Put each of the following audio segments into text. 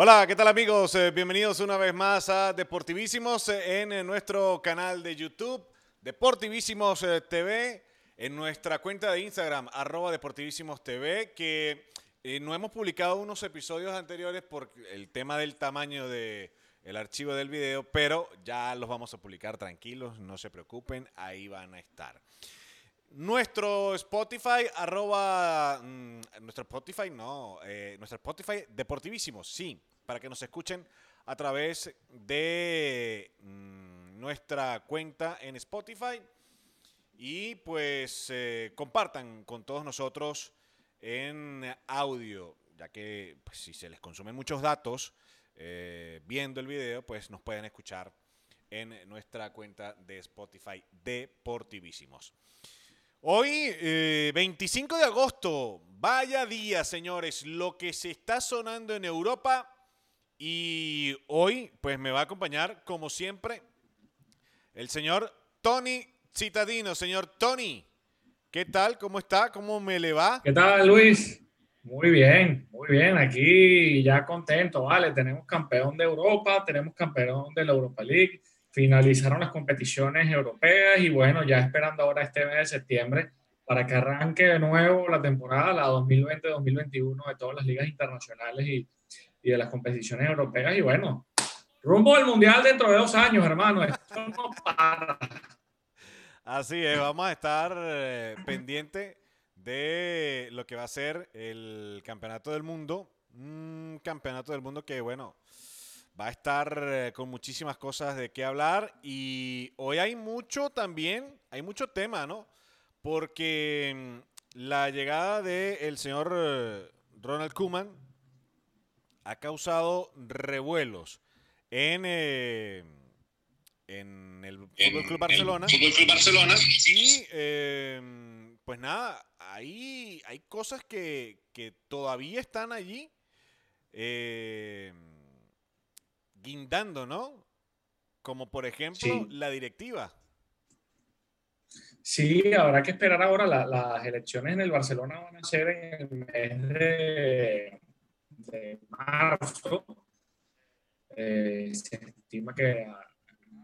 Hola, ¿qué tal amigos? Eh, bienvenidos una vez más a Deportivísimos eh, en, eh, nuestro canal de YouTube, Deportivísimos TV, en nuestra cuenta de Instagram, arroba Deportivísimos TV, que no hemos publicado unos episodios anteriores por el tema del tamaño del el archivo del video, pero ya los vamos a publicar tranquilos, no se preocupen, ahí van a estar. Nuestro Spotify, arroba, mm, nuestro Spotify, no, eh, nuestro Spotify deportivísimo, sí, para que nos escuchen a través de mm, nuestra cuenta en Spotify y pues eh, compartan con todos nosotros en audio, ya que pues, si se les consumen muchos datos eh, viendo el video, pues nos pueden escuchar en nuestra cuenta de Spotify Deportivísimos. Hoy, 25 eh, de agosto, vaya día, señores, lo que se está sonando en Europa. Y hoy, pues me va a acompañar, como siempre, el señor Tony Citadino. Señor Tony, ¿qué tal? ¿Cómo está? ¿Cómo me le va? ¿Qué tal, Luis? Muy bien, muy bien. Aquí ya contento, ¿vale? Tenemos campeón de Europa, tenemos campeón de la Europa League finalizaron las competiciones europeas y bueno, ya esperando ahora este mes de septiembre para que arranque de nuevo la temporada, la 2020-2021 de todas las ligas internacionales y, de las competiciones europeas. Y bueno, rumbo al Mundial dentro de dos años, hermano. Esto no para. Así es, vamos a estar eh, pendiente de lo que va a ser el Campeonato del Mundo. Un campeonato del mundo que, bueno, va a estar eh, con muchísimas cosas de qué hablar y hoy hay mucho también, hay mucho tema, ¿no? Porque mm, la llegada del señor eh, Ronald Koeman ha causado revuelos en, eh, en el Fútbol Club Barcelona. Barcelona. Y pues nada, hay, hay cosas que, que todavía están allí. Eh, guindando, ¿no? Como por ejemplo la directiva. Sí, habrá que esperar ahora. las elecciones en el Barcelona van a ser en el mes de, marzo. Eh, se estima que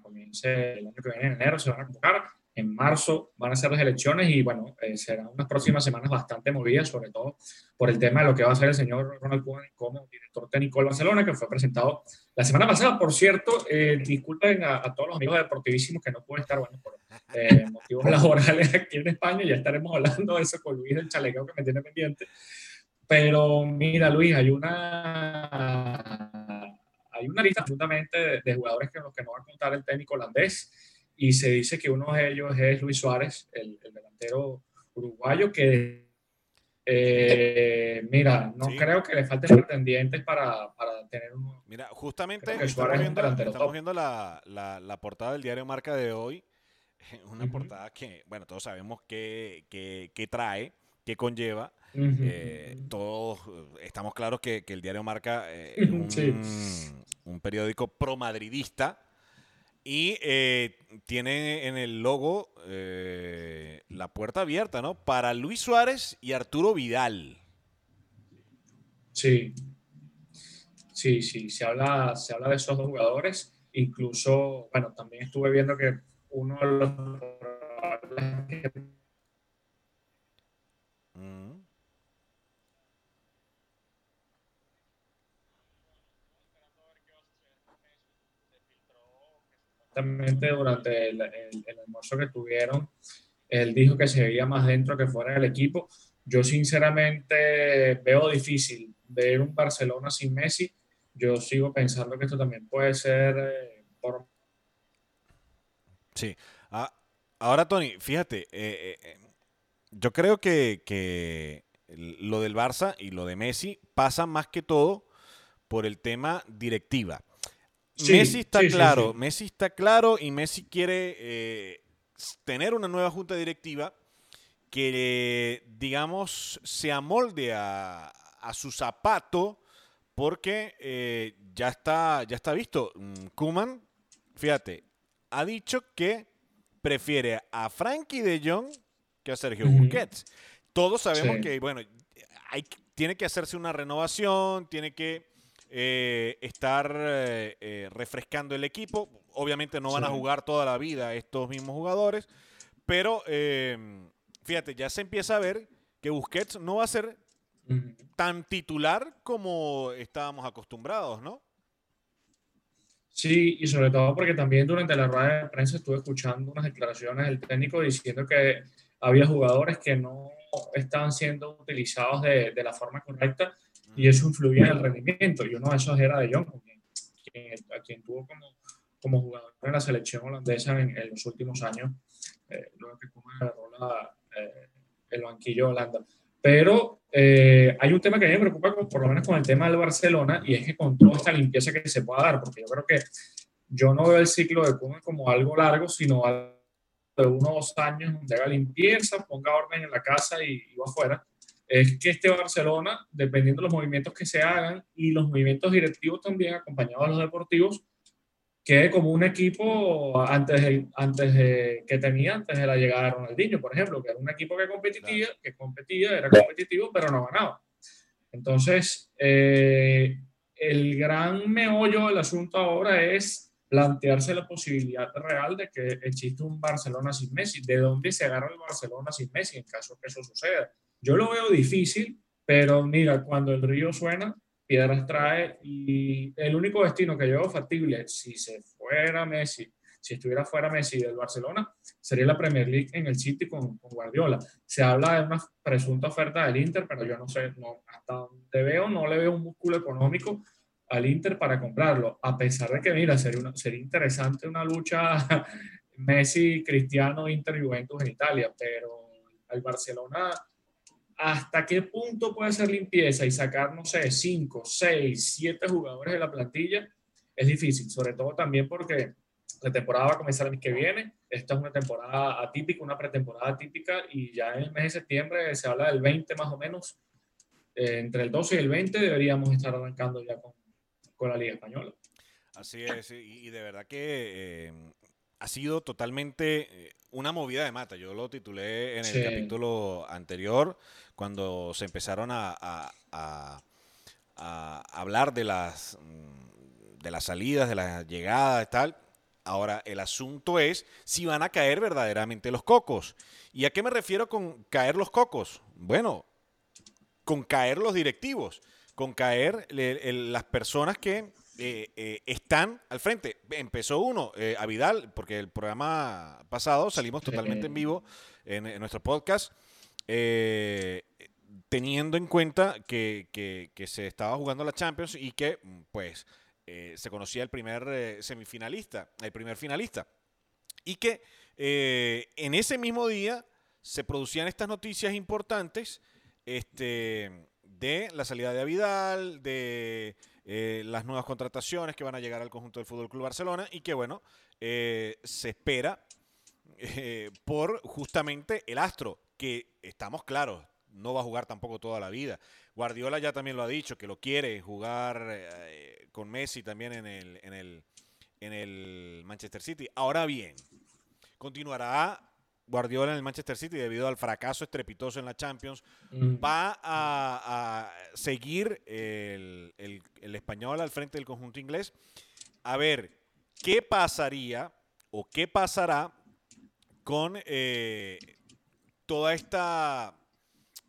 comience el año que viene, en enero, se van a convocar en marzo van a ser las elecciones y bueno, eh, serán unas próximas semanas bastante movidas, sobre todo por el tema de lo que va a hacer el señor Ronald Koeman como director técnico del Barcelona, que fue presentado la semana pasada. Por cierto, eh, disculpen a, todos los amigos deportivísimos que no pueden estar, bueno, por eh, motivos laborales aquí en España, ya estaremos hablando de eso con Luis, el chalequeo que me tiene pendiente. Pero mira, Luis, hay una, hay una lista absolutamente de, de jugadores que, que nos va a contar el técnico holandés y se dice que uno de ellos es Luis Suárez, el, delantero uruguayo, que eh, mira, no creo que le falten pretendientes para, para tener un... Mira, justamente estamos viendo, estamos viendo la, la, la, portada del diario Marca de hoy, una portada que, bueno, todos sabemos qué que, que, trae, qué conlleva. Eh, todos estamos claros que, que el diario Marca eh, es un, un periódico pro-madridista y eh, tiene en el logo eh, la puerta abierta, ¿no? Para Luis Suárez y Arturo Vidal. Sí. Sí, sí, se habla, se habla de esos dos jugadores. Incluso, bueno, también estuve viendo que uno de los durante el, almuerzo que tuvieron, él dijo que se veía más dentro que fuera del equipo. Yo sinceramente veo difícil ver un Barcelona sin Messi. Yo sigo pensando que esto también puede ser eh, por... Sí. Ah, ahora, Tony, fíjate, eh, eh, yo creo que, que lo del Barça y lo de Messi pasa más que todo por el tema directiva. Messi está claro, Messi está claro y Messi quiere eh, tener una nueva junta directiva que, digamos, se amolde a, su zapato porque eh, ya, está, ya está visto. Mm, Kuman, fíjate, ha dicho que prefiere a Frankie de Jong que a Sergio Busquets. Todos sabemos que, bueno, hay, tiene que hacerse una renovación, tiene que eh, estar eh, refrescando el equipo. Obviamente no van a jugar toda la vida estos mismos jugadores, pero fíjate, ya se empieza a ver que Busquets no va a ser tan titular como estábamos acostumbrados, ¿no? Sí, y sobre todo porque también durante la rueda de prensa estuve escuchando unas declaraciones del técnico diciendo que había jugadores que no estaban siendo utilizados de, de la forma correcta y eso influía en el rendimiento. Y uno de esos era de Jong, a quien tuvo como, como jugador en la selección holandesa en, los últimos años, eh, luego que agarró eh, el banquillo de Holanda. Pero eh, hay un tema que a mí me preocupa, por lo menos con el tema del Barcelona, y es que con toda esta limpieza que se pueda dar, porque yo creo que yo no veo el ciclo de Koeman como algo largo, sino algo de uno o dos años donde haga limpieza, ponga orden en la casa y, y va afuera. Es que este Barcelona, dependiendo de los movimientos que se hagan y los movimientos directivos también, acompañados de los deportivos, que como un equipo antes, de, antes de, que tenía antes de la llegada de Ronaldinho, por ejemplo, que era un equipo que competía, que competía, era competitivo, pero no ganaba. Entonces, eh, el gran meollo del asunto ahora es plantearse la posibilidad real de que existe un Barcelona sin Messi. ¿De dónde se agarra el Barcelona sin Messi en caso que eso suceda? Yo lo veo difícil, pero mira, cuando el río suena, piedras trae y el único destino que yo veo factible, si se fuera Messi, si estuviera fuera Messi del Barcelona, sería la Premier League en el City con, Guardiola. Se habla de una presunta oferta del Inter, pero yo no sé, no, hasta donde veo, no le veo un músculo económico al Inter para comprarlo, a pesar de que, mira, sería, una, sería interesante una lucha Messi, Cristiano, Inter, Juventus en Italia, pero al Barcelona hasta qué punto puede ser limpieza y sacar, no sé, 5, 6, 7 jugadores de la plantilla, es difícil, sobre todo también porque la temporada va a comenzar el mes que viene. Esta es una temporada atípica, una pretemporada atípica, y ya en el mes de septiembre se habla del 20 más o menos. Eh, entre el 12 y el 20 deberíamos estar arrancando ya con, con la Liga Española. Así es, y de verdad que eh, ha sido totalmente eh, una movida de mata. Yo lo titulé en el capítulo anterior, cuando se empezaron a, hablar de las, mm, de las salidas, de las llegadas y tal. Ahora, el asunto es si van a caer verdaderamente los cocos. ¿Y a qué me refiero con caer los cocos? Bueno, con caer los directivos, con caer las personas que eh, eh, están al frente. Empezó uno, eh, a Vidal, porque el programa pasado salimos totalmente en vivo en, nuestro podcast, teniendo en cuenta que, se estaba jugando la Champions y que, pues, se conocía el primer semifinalista, el primer finalista. Y que en ese mismo día se producían estas noticias importantes este, de la salida de Avidal, de eh, las nuevas contrataciones que van a llegar al conjunto del Fútbol Club Barcelona y que, bueno, eh, se espera eh, por justamente el astro, que estamos claros, no va a jugar tampoco toda la vida. Guardiola ya también lo ha dicho, que lo quiere jugar con Messi también en el, en el, en el Manchester City. Ahora bien, continuará Guardiola en el Manchester City debido al fracaso estrepitoso en la Champions, mm. va a, seguir el, español al frente del conjunto inglés. A ver, ¿qué pasaría o qué pasará con eh, toda esta,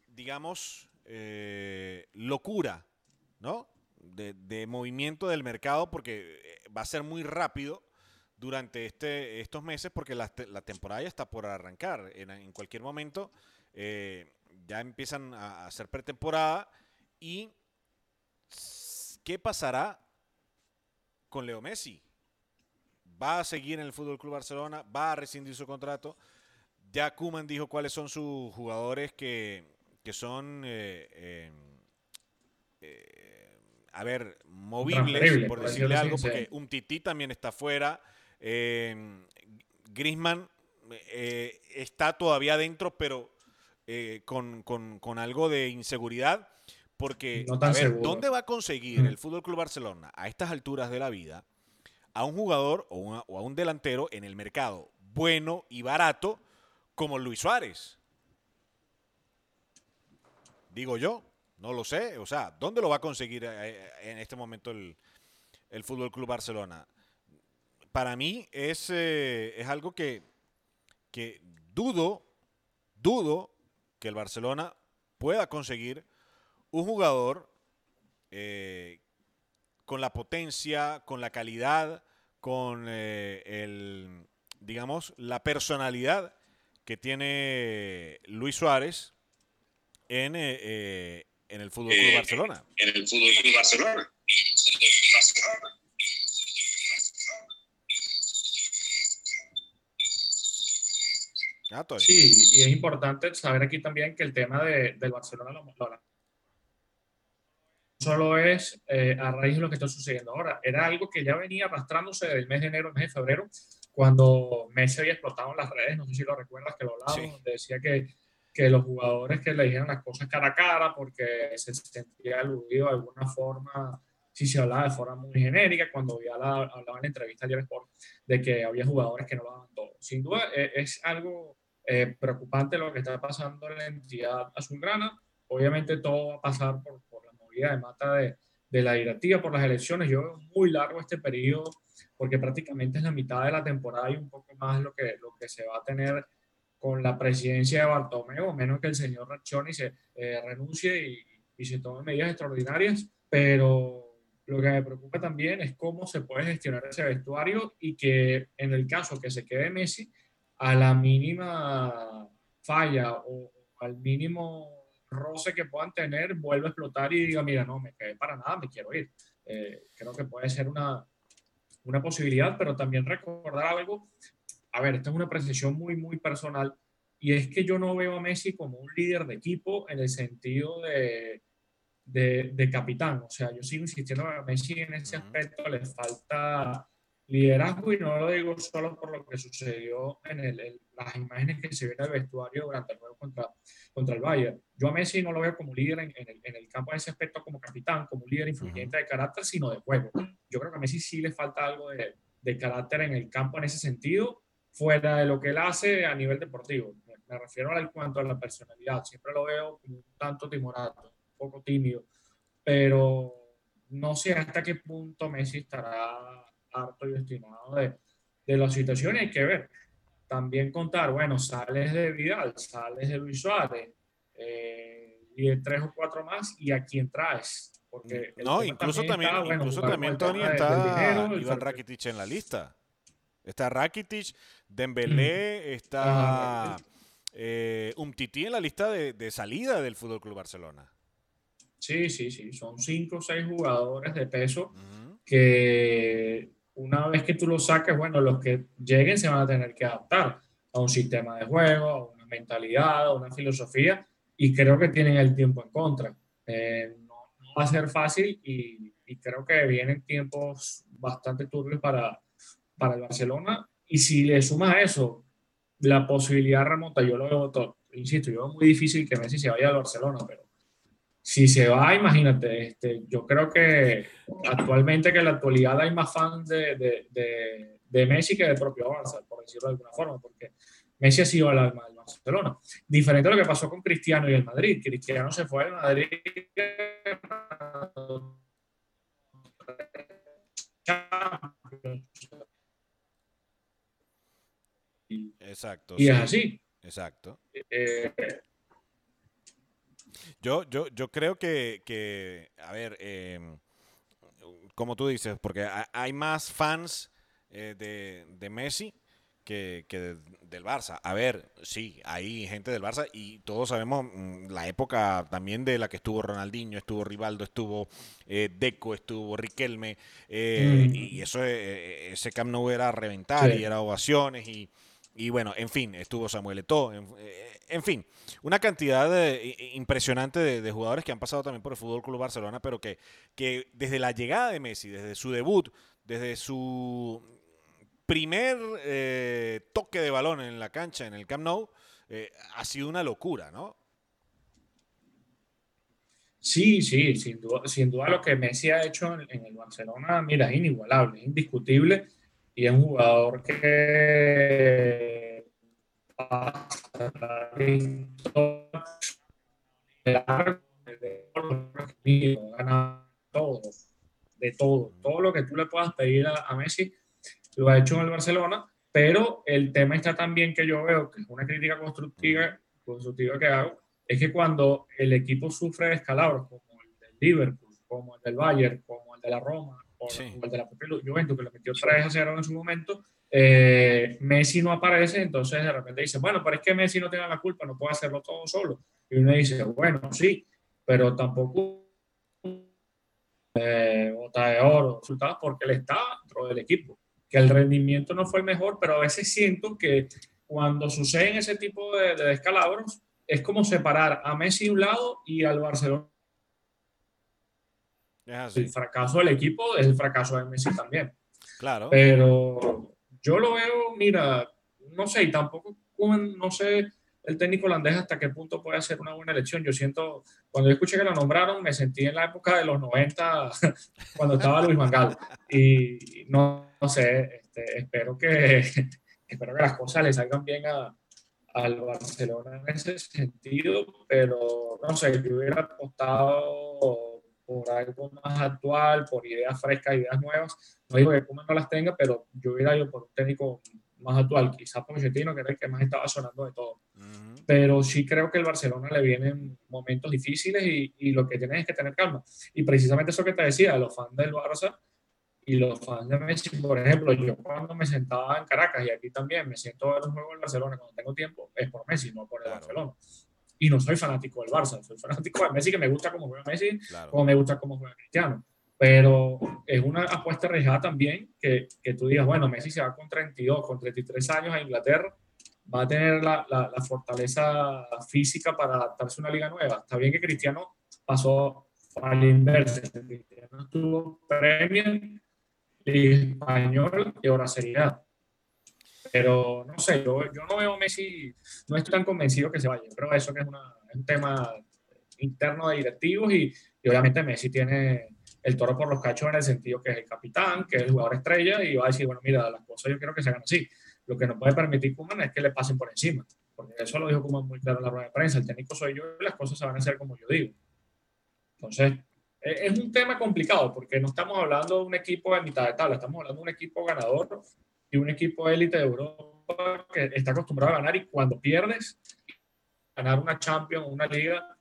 digamos, eh, locura, ¿no? de movimiento del mercado, porque eh, va a ser muy rápido durante este, estos meses porque la, temporada ya está por arrancar. En, cualquier momento eh, ya empiezan a hacer pretemporada y ¿qué pasará con Leo Messi? ¿Va a seguir en el Fútbol Club Barcelona? ¿Va a rescindir su contrato? Ya Kuman dijo cuáles son sus jugadores que, son, eh, eh, a ver, movibles, por decirle algo, porque un Tití también está fuera. Eh, Grisman eh, está todavía dentro, pero eh, con, algo de inseguridad. Porque, a ver, ¿dónde va a conseguir el Fútbol Club Barcelona a estas alturas de la vida a un jugador o, a un delantero en el mercado bueno y barato como Luis Suárez? Digo yo. No lo sé. O sea, ¿dónde lo va a conseguir eh, en este momento el, el Fútbol Club Barcelona? Para mí es, eh, es algo que, que dudo, dudo que el Barcelona pueda conseguir un jugador eh, con la potencia, con la calidad, con el, digamos, la personalidad que tiene Luis Suárez en, en el Fútbol Club Barcelona. En el Fútbol Club Barcelona. Ah, sí, y es importante saber aquí también que el tema de, del Barcelona lo, lo solo es eh, a raíz de lo que está sucediendo ahora. Era algo que ya venía arrastrándose del mes de enero, mes de febrero, cuando Messi había explotado en las redes, no sé si lo recuerdas, que lo hablábamos, donde decía que que los jugadores que le dijeran las cosas cara a cara porque se sentía aludido de alguna forma, si se hablaba de forma muy genérica, cuando ya la, hablaba en la entrevista ayer Sport, de que había jugadores que no lo daban todo. Sin duda e, es, algo eh, preocupante lo que está pasando en la entidad azulgrana. Obviamente todo va a pasar por, por la movida de mata de, de la directiva, por las elecciones. Yo veo muy largo este periodo porque prácticamente es la mitad de la temporada y un poco más lo que, lo que se va a tener con la presidencia de Bartomeu, menos que el señor Raccioni se eh, renuncie y, y, se tomen medidas extraordinarias, pero lo que me preocupa también es cómo se puede gestionar ese vestuario y que en el caso que se quede Messi, a la mínima falla o, al mínimo roce que puedan tener, vuelve a explotar y diga, mira, no, me quedé para nada, me quiero ir. Eh, creo que puede ser una, una posibilidad, pero también recordar algo a ver, esta es una precisión muy, muy personal, y es que yo no veo a Messi como un líder de equipo en el sentido de, de, capitán. O sea, yo sigo insistiendo a Messi en ese aspecto, le falta liderazgo y no lo digo solo por lo que sucedió en el, las imágenes que se ven en el vestuario durante el juego contra, contra el Bayern. Yo a Messi no lo veo como líder en, el, en, el, campo en ese aspecto, como capitán, como líder influyente de carácter, sino de juego. Yo creo que a Messi sí le falta algo de, de carácter en el campo en ese sentido fuera de lo que él hace a nivel deportivo. Me, refiero al cuanto a la personalidad. Siempre lo veo como un tanto timorato, un poco tímido, pero no sé hasta qué punto Messi estará harto y destinado de, de la situación. Hay que ver. También contar, bueno, sales de Vidal, sales de Luis Suárez, eh, y de tres o cuatro más, y a quién traes. Porque no, incluso también, incluso también Tony está Iván Rakitic en la lista. Está Rakitic, Dembélé, está eh, Umtiti en la lista de, salida del Fútbol Club Barcelona. Sí, sí, sí. Son cinco o seis jugadores de peso que una vez que tú los saques, bueno, los que lleguen se van a tener que adaptar a un sistema de juego, a una mentalidad, a una filosofía, y creo que tienen el tiempo en contra. Eh, no, va a ser fácil y, y, creo que vienen tiempos bastante turbios para, para el Barcelona. Y si le sumas a eso la posibilidad remota, yo lo veo todo, insisto, yo veo muy difícil que Messi se vaya al Barcelona, pero si se va, imagínate, este, yo creo que actualmente que en la actualidad hay más fans de, de, de, Messi que del propio Barça, por decirlo de alguna forma, porque Messi ha sido el alma del Barcelona. Diferente a lo que pasó con Cristiano y el Madrid. Cristiano se fue al Madrid Exacto. Y es así. Exacto. Eh, yo, yo, yo creo que, a ver, em, como tú dices, porque hay más fans eh, de, de, Messi que, del Barça. A ver, sí, hay gente del Barça y todos sabemos mm, la época también de la que estuvo Ronaldinho, estuvo Rivaldo, estuvo eh, Deco, estuvo Riquelme, mm. y eso, ese Camp Nou era reventar y era ovaciones y y bueno, en fin, estuvo Samuel Eto'o, en, eh, fin, una cantidad impresionante de, jugadores que han pasado también por el Fútbol Club Barcelona, pero que, que desde la llegada de Messi, desde su debut, desde su primer eh, toque de balón en la cancha, en el Camp Nou, eh, ha sido una locura, ¿no? Sí, sí, sin duda, sin duda lo que Messi ha hecho en, en el Barcelona, mira, es inigualable, es indiscutible y es un jugador que de, todo, de todo, todo lo que tú le puedas pedir a, Messi, lo ha hecho en el Barcelona, pero el tema está también que yo veo, que es una crítica constructiva, constructiva que hago, es que cuando el equipo sufre descalabros, como el del Liverpool, como el del Bayern, como el de la Roma, o el de la Juventus, que le metió 3 a 0 en su momento, eh, Messi no aparece, entonces de repente dice, bueno, pero es que Messi no tiene la culpa, no puede hacerlo todo solo. Y uno dice, bueno, sí, pero tampoco eh, bota de oro, resultados, porque él está dentro del equipo. Que el rendimiento no fue el mejor, pero a veces siento que cuando suceden ese tipo de, descalabros, es como separar a Messi de un lado y al Barcelona. El fracaso del equipo es el fracaso de Messi también. Claro. Pero yo lo veo, mira, no sé, y tampoco, no sé el técnico holandés hasta qué punto puede hacer una buena elección. Yo siento, cuando yo escuché que lo nombraron, me sentí en la época de los 90, cuando estaba Luis Mangal. Y no, sé, este, espero, que, espero que las cosas le salgan bien a, al Barcelona en ese sentido, pero no sé, yo hubiera apostado por algo más actual, por ideas frescas, ideas nuevas. No digo que Kuma no las tenga, pero yo hubiera ido por un técnico más actual, quizás Pochettino, que era el que más estaba sonando de todo. Pero sí creo que el Barcelona le vienen momentos difíciles y, y, lo que tienes es que tener calma. Y precisamente eso que te decía, los fans del Barça y los fans de Messi, por ejemplo, yo cuando me sentaba en Caracas y aquí también me siento a ver un juego del Barcelona cuando tengo tiempo, es por Messi, no por el Barcelona y no soy fanático del Barça, soy fanático de Messi, que me gusta cómo juega Messi, como me gusta cómo juega Cristiano. Pero es una apuesta arriesgada también que, que, tú digas, bueno, Messi se va con 32, con 33 años a Inglaterra, va a tener la, la, fortaleza física para adaptarse a una liga nueva. Está bien que Cristiano pasó al inverso. Cristiano tuvo Premier, Liga Español y ahora sería pero no sé, yo, yo no veo Messi, no estoy tan convencido que se vaya. Pero eso que es, es un tema interno de directivos y, y, obviamente Messi tiene el toro por los cachos en el sentido que es el capitán, que es el jugador estrella y va a decir, bueno, mira, las cosas yo quiero que se hagan así. Lo que no puede permitir Kuman es que le pasen por encima, porque eso lo dijo Kuman muy claro en la rueda de prensa, el técnico soy yo y las cosas se van a hacer como yo digo. Entonces, e, es un tema complicado porque no estamos hablando de un equipo de mitad de tabla, estamos hablando de un equipo ganador y un equipo élite de Europa que está acostumbrado a ganar y cuando pierdes, ganar una Champions una liga,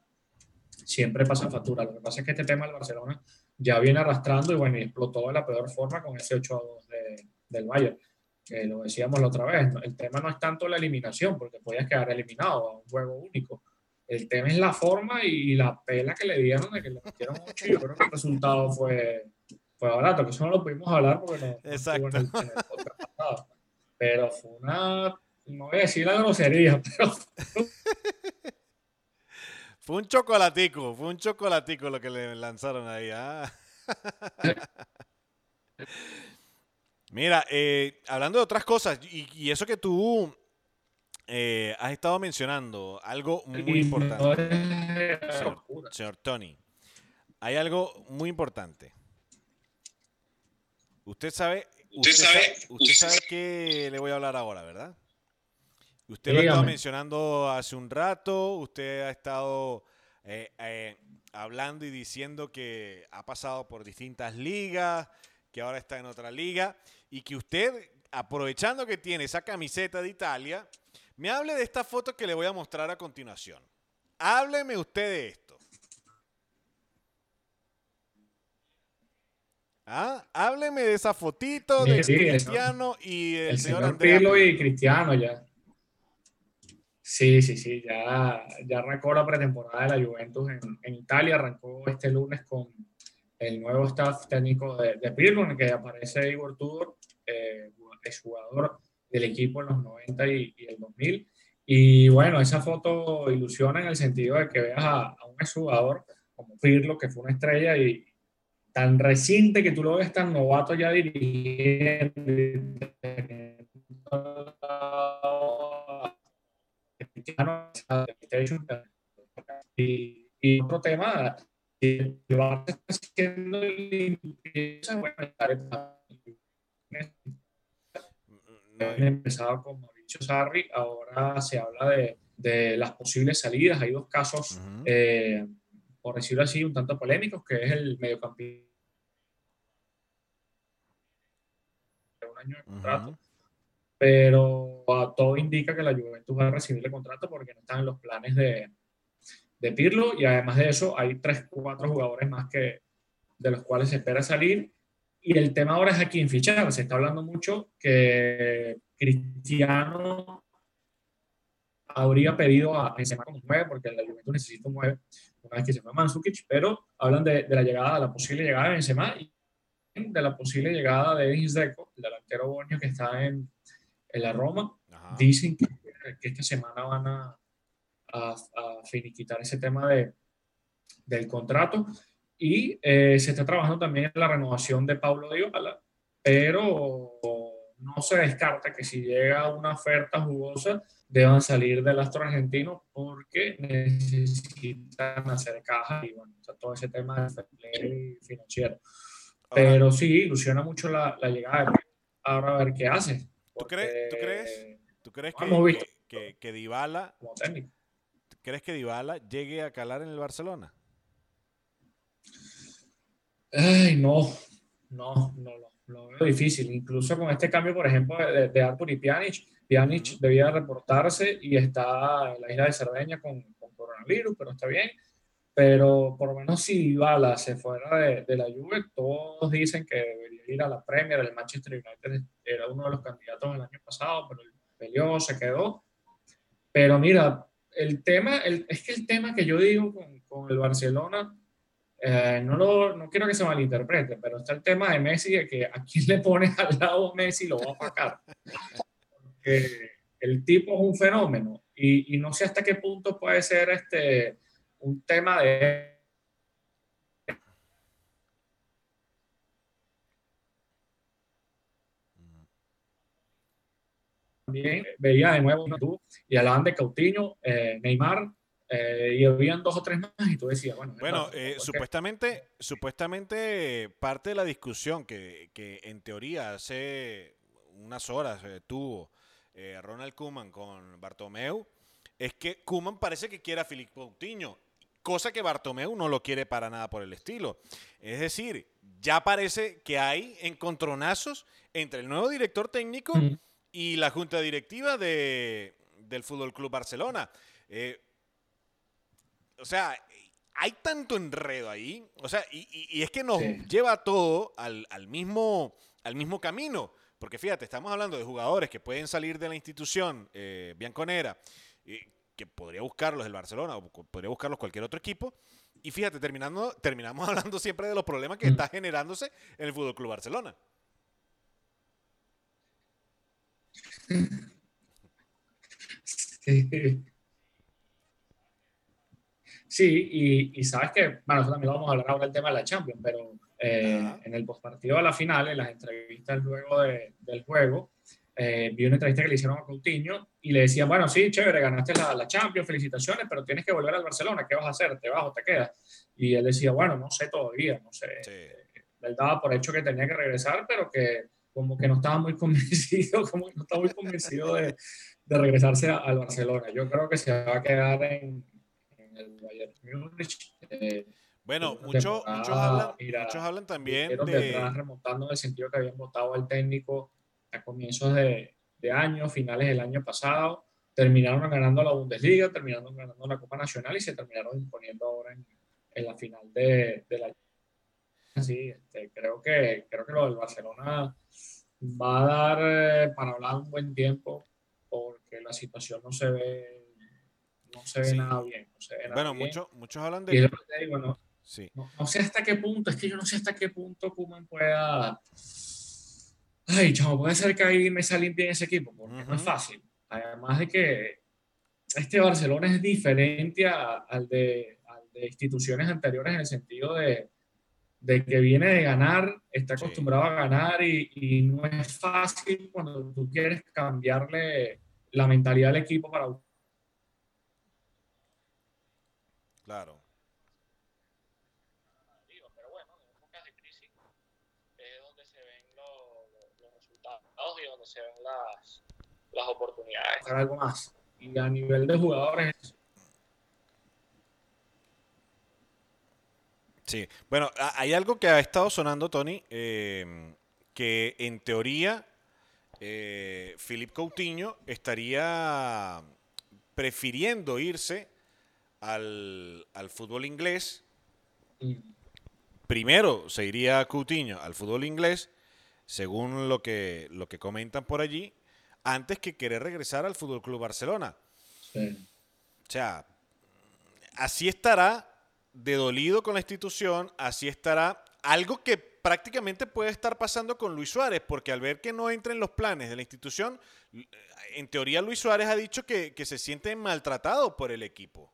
siempre pasa factura. Lo que pasa es que este tema del Barcelona ya viene arrastrando y bueno, explotó de la peor forma con ese 8 a 2 del Bayern. Que lo decíamos la otra vez, el tema no es tanto la eliminación, porque podías quedar eliminado a un juego único. El tema es la forma y la pela que le dieron de que le metieron 8 yo creo que el resultado fue, fue barato, que eso no lo pudimos hablar porque no, Exacto. Pero fue una, no voy a decir la grosería, pero... fue un chocolatico, fue un chocolatico lo que le lanzaron ahí. ¿ah? Mira, eh, hablando de otras cosas, y, eso que tú eh, has estado mencionando, algo muy importante, señor Tony, hay algo muy importante. Usted sabe, usted, sabe, usted sabe que le voy a hablar ahora, ¿verdad? Usted lo ha estado mencionando hace un rato, usted ha estado eh, eh, hablando y diciendo que ha pasado por distintas ligas, que ahora está en otra liga, y que usted, aprovechando que tiene esa camiseta de Italia, me hable de esta foto que le voy a mostrar a continuación. Hábleme usted de esto. Ah, hábleme de esa fotito de Cristiano y el, señor, señor y Cristiano ya. Sí, sí, sí, ya, ya arrancó la pretemporada de la Juventus en, Italia, arrancó este lunes con el nuevo staff técnico de, de Pirlo, en el que aparece Igor Tudor, eh, es jugador del equipo en los 90 y, el 2000. Y bueno, esa foto ilusiona en el sentido de que veas a, a un exjugador como Pirlo, que fue una estrella y, tan reciente que tú lo ves tan novato ya dirigiendo. Y, y otro tema, que lo está haciendo limpieza, bueno, empezado con Mauricio Sarri, ahora se habla de, de, las posibles salidas. Hay dos casos por decirlo así, un tanto polémicos, que es el mediocampista un año de contrato. Pero a todo indica que la Juventus va a recibir el contrato porque no están en los planes de, de Pirlo y además de eso hay tres, cuatro jugadores más que de los cuales se espera salir y el tema ahora es aquí en fichar. Se está hablando mucho que Cristiano habría pedido a Benzema como nueve porque la Juventus necesita un nueve una vez que se fue Mansukic, pero hablan de, de, la llegada, de la posible llegada de Benzema y de la posible llegada de Edis Deco, el delantero boño que está en, en la Roma. Ajá. Dicen que, que, esta semana van a, a, a finiquitar ese tema de, del contrato y eh, se está trabajando también en la renovación de Pablo Dybala, pero no se descarta que si llega una oferta jugosa deban salir del astro argentino porque necesitan hacer caja y bueno, o sea, todo ese tema de financiero. Pero sí, ilusiona mucho la, la llegada. Ahora a ver qué hace. ¿Tú crees, ¿tú crees, ¿tú crees que, que, que, Dybala, ¿crees que Dybala llegue a calar en el Barcelona? Ay, no, no, no, no, lo veo difícil. Incluso con este cambio, por ejemplo, de, de Artur y Pjanic, Pjanic debía reportarse y está en la isla de Cerdeña con, con coronavirus, pero está bien. Pero por lo menos si Bala se fuera de, de, la Juve, todos dicen que debería ir a la Premier. El Manchester United era uno de los candidatos el año pasado, pero peleó, se quedó. Pero mira, el tema, el, es que el tema que yo digo con, con el Barcelona eh, no, lo, no quiero que se malinterprete, pero está el tema de Messi, de que a quién le pones al lado Messi lo va a opacar. Porque el tipo es un fenómeno. Y, y, no sé hasta qué punto puede ser este, un tema de... También veía de nuevo y hablaban de Coutinho, eh, Neymar, eh, y habían dos o tres más y tú decías, bueno. Bueno, eh, supuestamente, supuestamente parte de la discusión que, que en teoría hace unas horas eh, tuvo Ronald Kuman con Bartomeu es que Kuman parece que quiere a Filipe Coutinho, cosa que Bartomeu no lo quiere para nada por el estilo. Es decir, ya parece que hay encontronazos entre el nuevo director técnico mm. y la junta directiva de, del Fútbol Club Barcelona. Eh, o sea, hay tanto enredo ahí, o sea, y, y, y es que nos sí. lleva todo al, al, mismo, al mismo camino. Porque fíjate, estamos hablando de jugadores que pueden salir de la institución eh, bianconera, eh, que podría buscarlos el Barcelona o podría buscarlos cualquier otro equipo. Y fíjate, terminando, terminamos hablando siempre de los problemas que mm. está generándose en el Fútbol Club Barcelona. Sí. Sí, y, y, sabes que, bueno, nosotros también vamos a hablar ahora del tema de la Champions, pero eh, en el postpartido de la final, en las entrevistas luego de, del juego, eh, vi una entrevista que le hicieron a Coutinho y le decían, bueno, sí, chévere, ganaste la, la, Champions, felicitaciones, pero tienes que volver al Barcelona, ¿qué vas a hacer? ¿Te vas o te quedas? Y él decía, bueno, no sé todavía, no sé. Sí. Él daba por hecho que tenía que regresar, pero que como que no estaba muy convencido, como que no estaba muy convencido de, de regresarse a, al Barcelona. Yo creo que se va a quedar en, el Bayern Múnich. Eh, bueno, mucho, muchos, hablan, muchos hablan también de... remontando en el sentido que habían votado al técnico a comienzos de, de año, finales del año pasado, terminaron ganando la Bundesliga, terminaron ganando la Copa Nacional y se terminaron imponiendo ahora en, en la final de, de la Sí, este, creo, que, creo que lo del Barcelona va a dar eh, para hablar un buen tiempo porque la situación no se ve no se ve sí. nada bien. No se ve nada bueno, bien. Mucho, muchos hablan de... Y digo, no, sí. no, no, sé hasta qué punto, es que yo no sé hasta qué punto Kuman pueda... Ay, chamo, puede ser que ahí me salen bien ese equipo, porque uh -huh. no es fácil. Además de que este Barcelona es diferente a, al, de, al, de, instituciones anteriores en el sentido de, de que viene de ganar, está acostumbrado sí. a ganar y, y, no es fácil cuando tú quieres cambiarle la mentalidad del equipo para Claro. Pero bueno, en épocas de crisis es donde se ven los, los resultados y donde se ven las, las oportunidades. Para algo más. Y a nivel de jugadores. Sí, bueno, hay algo que ha estado sonando, Tony, eh, que en teoría eh, Philip Coutinho estaría prefiriendo irse al, fútbol inglés. Mm. Primero se iría Coutinho al fútbol inglés, según lo que, lo que comentan por allí, antes que querer regresar al Fútbol Club Barcelona. O sea, así estará de dolido con la institución, así estará algo que prácticamente puede estar pasando con Luis Suárez, porque al ver que no entra en los planes de la institución, en teoría Luis Suárez ha dicho que, se siente maltratado por el equipo.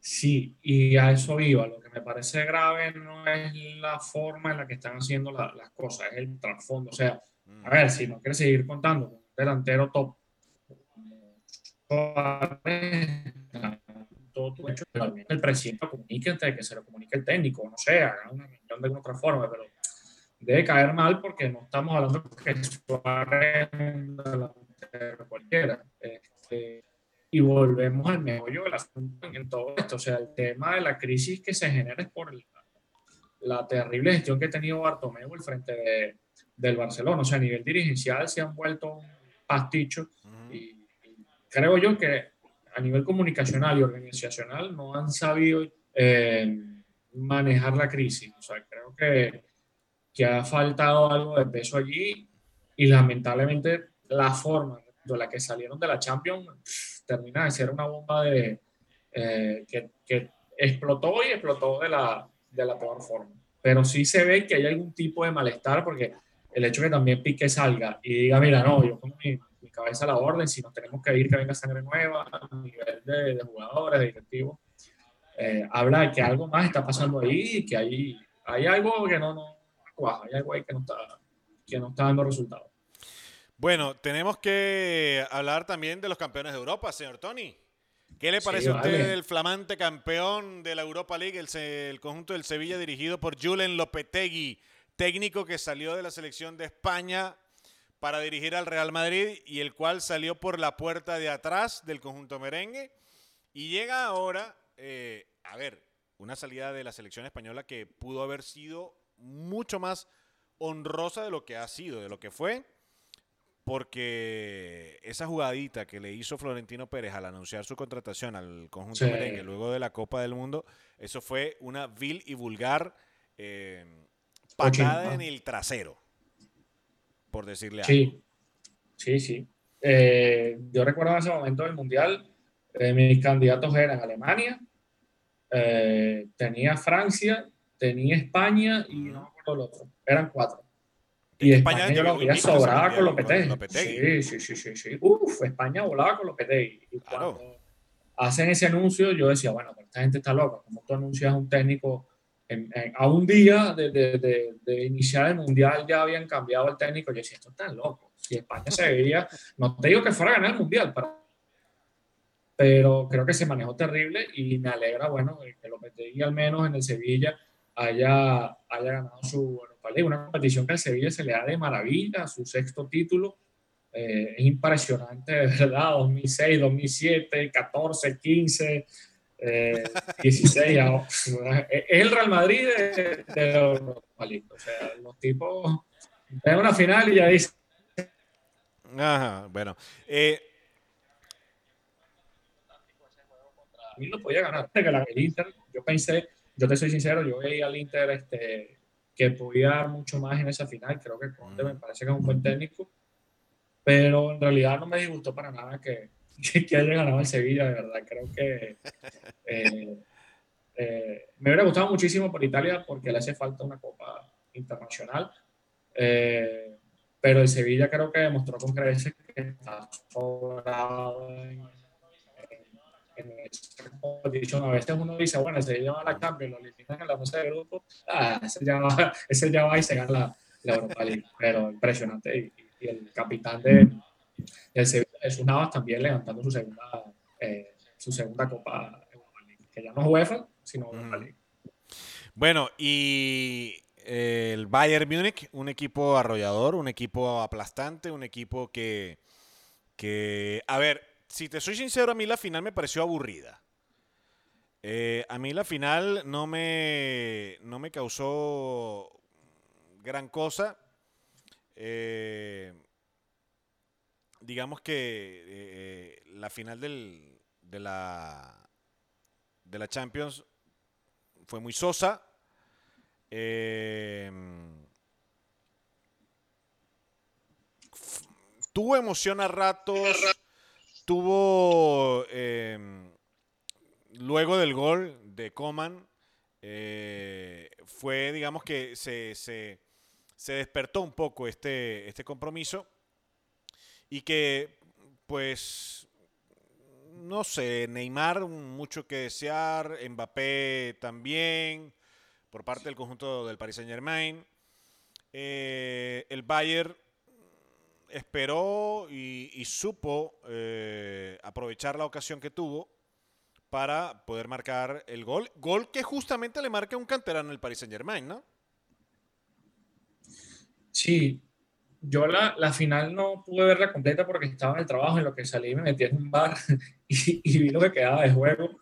Sí, y a eso iba. Lo que me parece grave no es la forma en la que están haciendo las cosas, es el trasfondo. O sea. A ver, si no quieres seguir contando con un delantero top, el presidente comunique, que se lo comunique el técnico, no sé, de alguna otra forma, pero debe caer mal porque no estamos hablando que Suárez cualquiera. Este, y volvemos al meollo del asunto en todo esto. O sea, el tema de la crisis que se genera es por la terrible gestión que ha tenido Bartomeu al frente de, del Barcelona. O sea, a nivel dirigencial se han vuelto un pasticho. y, creo yo que a nivel comunicacional y organizacional no han sabido eh, manejar la crisis. O sea, creo que, que ha faltado algo de peso allí y lamentablemente la forma de la que salieron de la Champions termina de ser una bomba de, eh, que, que, explotó y explotó de la, de la peor forma. Pero sí se ve que hay algún tipo de malestar porque el hecho que también Pique salga y diga, mira, no, yo como mi, mi cabeza a la orden, si nos tenemos que ir, que venga sangre nueva a nivel de, de jugadores, de directivos, eh, habla de que algo más está pasando ahí que hay, hay algo que no, no cuaja, hay algo ahí que no está, que no está dando resultados. Bueno, tenemos que hablar también de los campeones de Europa, señor Tony. ¿Qué le parece a usted el flamante campeón de la Europa League, el, conjunto del Sevilla dirigido por Julen Lopetegui, técnico que salió de la selección de España para dirigir al Real Madrid y el cual salió por la puerta de atrás del conjunto merengue. Y llega ahora, eh, a ver, una salida de la selección española que pudo haber sido mucho más honrosa de lo que ha sido, de lo que fue porque esa jugadita que le hizo Florentino Pérez al anunciar su contratación al conjunto merengue luego de la Copa del Mundo, eso fue una vil y vulgar eh, patada en el trasero, por decirle algo. Sí, sí, sí. Eh, yo recuerdo en ese momento del Mundial, eh, mis candidatos eran Alemania, tenía Francia, tenía España y no me acuerdo el otro. Eran cuatro. Y España, España yo lo veía sobrada con Lopetegui. Sí, sí, sí, sí, Uf, España volaba con Lopetegui. Y cuando hacen ese anuncio, yo decía, bueno, pero esta gente está loca. como tú anuncias a un técnico a un día de, de, de, iniciar el Mundial ya habían cambiado el técnico? Yo decía, esto está loco. Si España se veía, no te digo que fuera a ganar el Mundial, pero creo que se manejó terrible y me alegra, bueno, que Lopetegui al menos en el Sevilla haya, haya ganado su una competición que al Sevilla se le da de maravilla, su sexto título. Eh, es impresionante, de verdad, 2006, 2007, 14, 15, 16. es el Real Madrid de, los O sea, los tipos ven una final y ya dicen. Ajá, bueno. Eh, a mí lo podía ganar. El Inter, yo pensé, yo te soy sincero, yo veía al Inter este, que podía dar mucho más en esa final. Creo que Conte me parece que es un buen técnico, pero en realidad no me disgustó para nada que, que, haya ganado el Sevilla, de verdad. Creo que eh, eh, me hubiera gustado muchísimo por Italia porque le hace falta una copa internacional. Eh, pero el Sevilla creo que demostró con creces que está sobrado en en esa competición. A veces uno dice, bueno, se lleva la Champions, lo eliminan en la fase de grupo, ah, ese, ya va, ese ya va y se gana la, la Europa League. Pero impresionante. Y, el capitán de, del Sevilla, Jesús Navas, también levantando su segunda, eh, su segunda Copa Europa League, que ya no es UEFA, sino Europa League. Bueno, y el Bayern Múnich, un equipo arrollador, un equipo aplastante, un equipo que, que, a ver, si te soy sincero, a mí la final me pareció aburrida. Eh, a mí la final no me, no me causó gran cosa. Eh, digamos que eh, la final del, de, la, de la Champions fue muy sosa. tuvo emoción a ratos, tuvo luego del gol de Coman, eh, fue, digamos que se, se, despertó un poco este, este compromiso y que, pues, no sé, Neymar mucho que desear, Mbappé también, por parte del conjunto del Paris Saint Germain. Eh, el Bayern esperó y, supo eh, aprovechar la ocasión que tuvo para poder marcar el gol. Gol que justamente le marca un canterano el Paris Saint Germain, ¿no? Sí, yo la, la, final no pude verla completa porque estaba en el trabajo, en lo que salí me metí en un bar y, vi lo que quedaba de juego,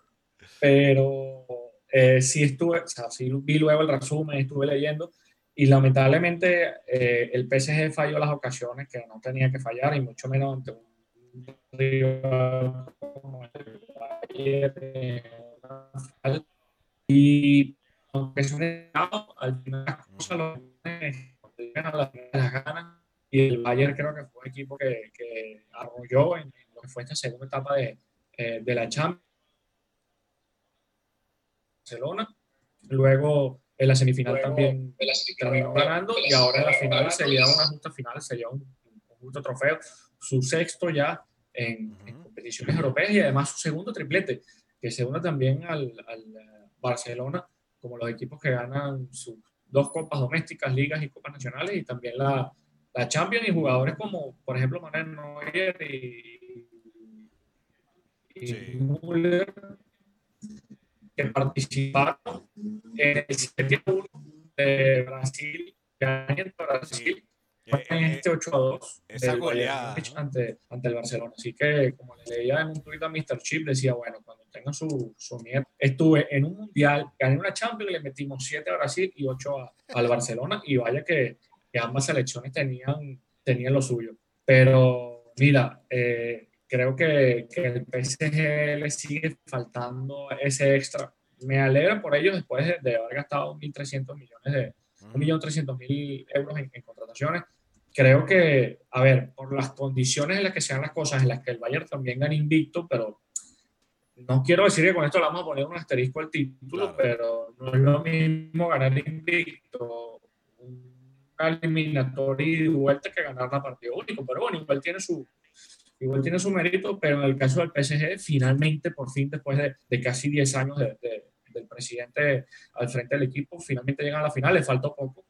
pero eh, sí estuve, o sea, sí vi luego el resumen, estuve leyendo y lamentablemente eh, el PSG falló las ocasiones que no tenía que fallar y mucho menos ante un y aunque es un al final las cosas lo las ganas y el Bayern creo que fue un equipo que, que arrolló en, lo que fue esta segunda etapa de, eh, de la Champions. Barcelona luego en la semifinal también terminó ganando y ahora en la final sería una justa final sería un, un justo trofeo. Su sexto ya en, competiciones europeas y además su segundo triplete, que se une también al, al, Barcelona como los equipos que ganan sus dos copas domésticas, ligas y copas nacionales y también la, la Champions y jugadores como, por ejemplo, Manuel Neuer y, y Müller, que participaron en el 7 de Brasil, que Brasil, en eh, este 8 a 2 esa goleada, ante, ante el Barcelona. Así que, como le leía en un tweet a Mr. Chip, decía, bueno, cuando tenga su, su nieto, estuve en un mundial, gané una Champions, le metimos 7 a Brasil y 8 a, al Barcelona, y vaya que, que, ambas selecciones tenían, tenían lo suyo. Pero, mira, eh, creo que, que el PSG le sigue faltando ese extra. Me alegra por ellos después de, de haber gastado 1.300 millones de, 1.300.000 euros en, en, contrataciones creo que, a ver, por las condiciones en las que sean las cosas, en las que el Bayern también gana invicto, pero no quiero decir que con esto le vamos a poner un asterisco al título, pero no es lo mismo ganar invicto, una eliminatoria y vuelta que ganar la partida único, pero bueno, igual tiene su, igual tiene su mérito, pero en el caso del PSG, finalmente, por fin, después de, de casi 10 años de, del presidente al frente del equipo, finalmente llegan a la final, le faltó poco,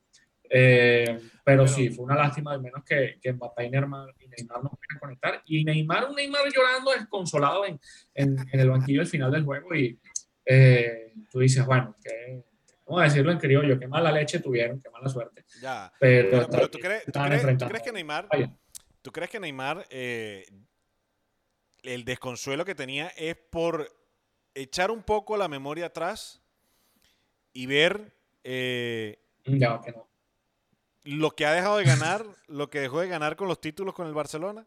eh, pero, sí, fue una lástima al menos que, que Mbappé y Neymar, y Neymar no pudieran conectar. Y Neymar, un Neymar llorando desconsolado en, en, en el banquillo al final del juego. Y eh, tú dices, bueno, que, vamos a decirlo en criollo, qué mala leche tuvieron, qué mala suerte. Ya. Pero, pero, ¿tú, crees, ¿tú, crees, ¿tú, crees, que Neymar, ¿tú crees que Neymar, eh, el desconsuelo que tenía es por echar un poco la memoria atrás y ver... Eh, ya, que no lo que ha dejado de ganar, lo que dejó de ganar con los títulos con el Barcelona?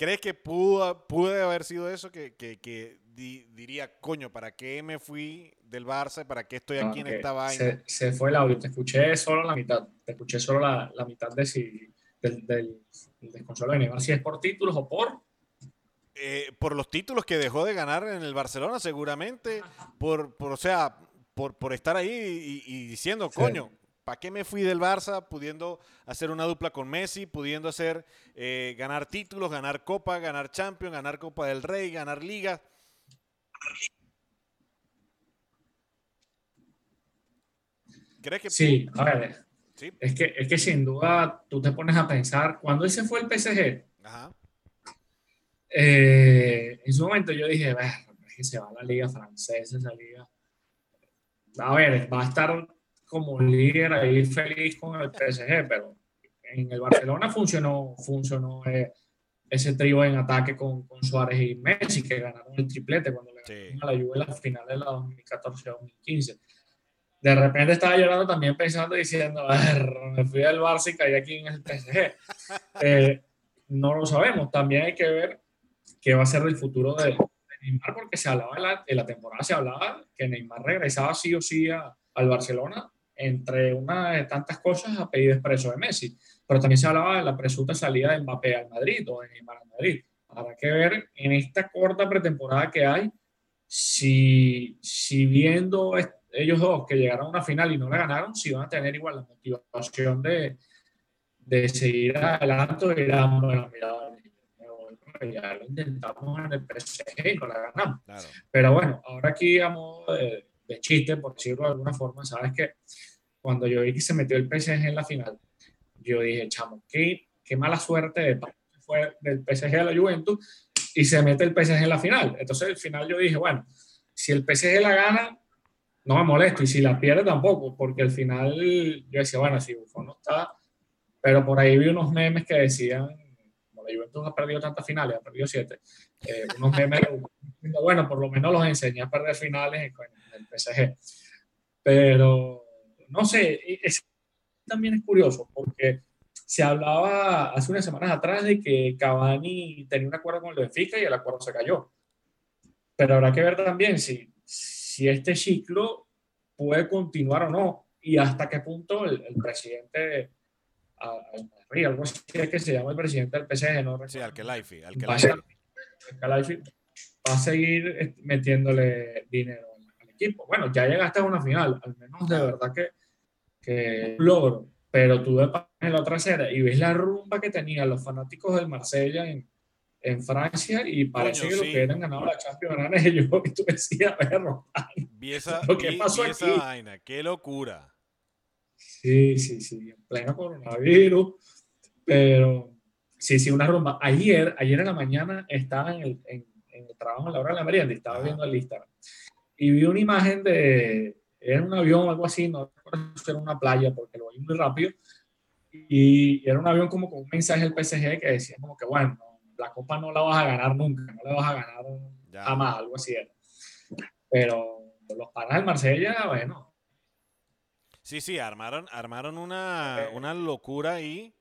¿Crees que pudo, pudo haber sido eso que, que, diría, coño, ¿para qué me fui del Barça? ¿Para qué estoy aquí en esta vaina? Se, fue el audio, te escuché solo la mitad, te escuché solo la, la mitad de si, del, del, desconsuelo de Neymar, si es por títulos o por... Eh, por los títulos que dejó de ganar en el Barcelona, seguramente, por, por o sea, por, por estar ahí y, y diciendo, coño, ¿Para qué me fui del Barça pudiendo hacer una dupla con Messi, pudiendo hacer eh, ganar títulos, ganar Copa, ganar Champions, ganar Copa del Rey, ganar Liga? ¿Crees que sí, a ver, ¿Sí? Es, que, es que sin duda tú te pones a pensar, cuando ese fue el PSG, eh, en su momento yo dije, es que se va a la liga francesa, esa liga. A ver, va a estar como líder ahí feliz con el PSG, pero en el Barcelona funcionó, funcionó eh, ese trío en ataque con, con, Suárez y Messi, que ganaron el triplete cuando le a la Juve en la final de la 2014-2015. De repente estaba llorando también pensando diciendo, me fui al Barça y caí aquí en el PSG. Eh, no lo sabemos. También hay que ver qué va a ser el futuro de, Neymar, porque se hablaba en la, en la, temporada, se hablaba que Neymar regresaba sí o sí al Barcelona, entre una de tantas cosas a pedido expreso de Messi. Pero también se hablaba de la presunta salida de Mbappé al Madrid o de Neymar al Madrid. Habrá que ver en esta corta pretemporada que hay si, si viendo ellos dos que llegaron a una final y no la ganaron, si van a tener igual la motivación de, de seguir adelante y ir bueno, ya lo intentamos en el PSG y no la ganamos. Pero bueno, ahora aquí a modo de, de, chiste, por decirlo de alguna forma, sabes que cuando yo vi que se metió el PSG en la final, yo dije, chamo, qué, qué mala suerte de fue del PSG a la Juventus y se mete el PSG en la final. Entonces, al final yo dije, bueno, si el PSG la gana, no me molesto, y si la pierde tampoco, porque al final yo decía, bueno, si Buffon no está, pero por ahí vi unos memes que decían, como la Juventus ha perdido tantas finales, ha perdido siete, eh, unos memes, bueno, por lo menos los enseñé a perder finales en el PSG. Pero, no sé, también es curioso, porque se hablaba hace unas semanas atrás de que Cavani tenía un acuerdo con el Benfica y el acuerdo se cayó. Pero habrá que ver también si, si este ciclo puede continuar o no y hasta qué punto el, presidente algo así que se llama el presidente del PSG, ¿no? Sí, al que va, va a seguir metiéndole dinero equipo. Bueno, ya llegaste a una final, al menos de verdad que, que logro pero tú ves en la otra acera y ves la rumba que tenían los fanáticos del Marsella en, en Francia y parece que lo que eran ganado la Champions eran ellos y tú decías, perro, lo que pasó aquí. esa vaina, qué locura. Sí, sí, sí, en pleno coronavirus, pero sí, sí, una rumba. Ayer, ayer en la mañana estaba en el, en, el trabajo en la hora de la merienda y estaba viendo el Instagram y vi una imagen de, era un avión o algo así, no recuerdo si era una playa porque lo vi muy rápido, y era un avión como con un mensaje del PSG que decía como que, bueno, la copa no la vas a ganar nunca, no la vas a ganar jamás, algo así era. Pero los panas del Marsella, bueno. Sí, sí, armaron, armaron una, una locura ahí.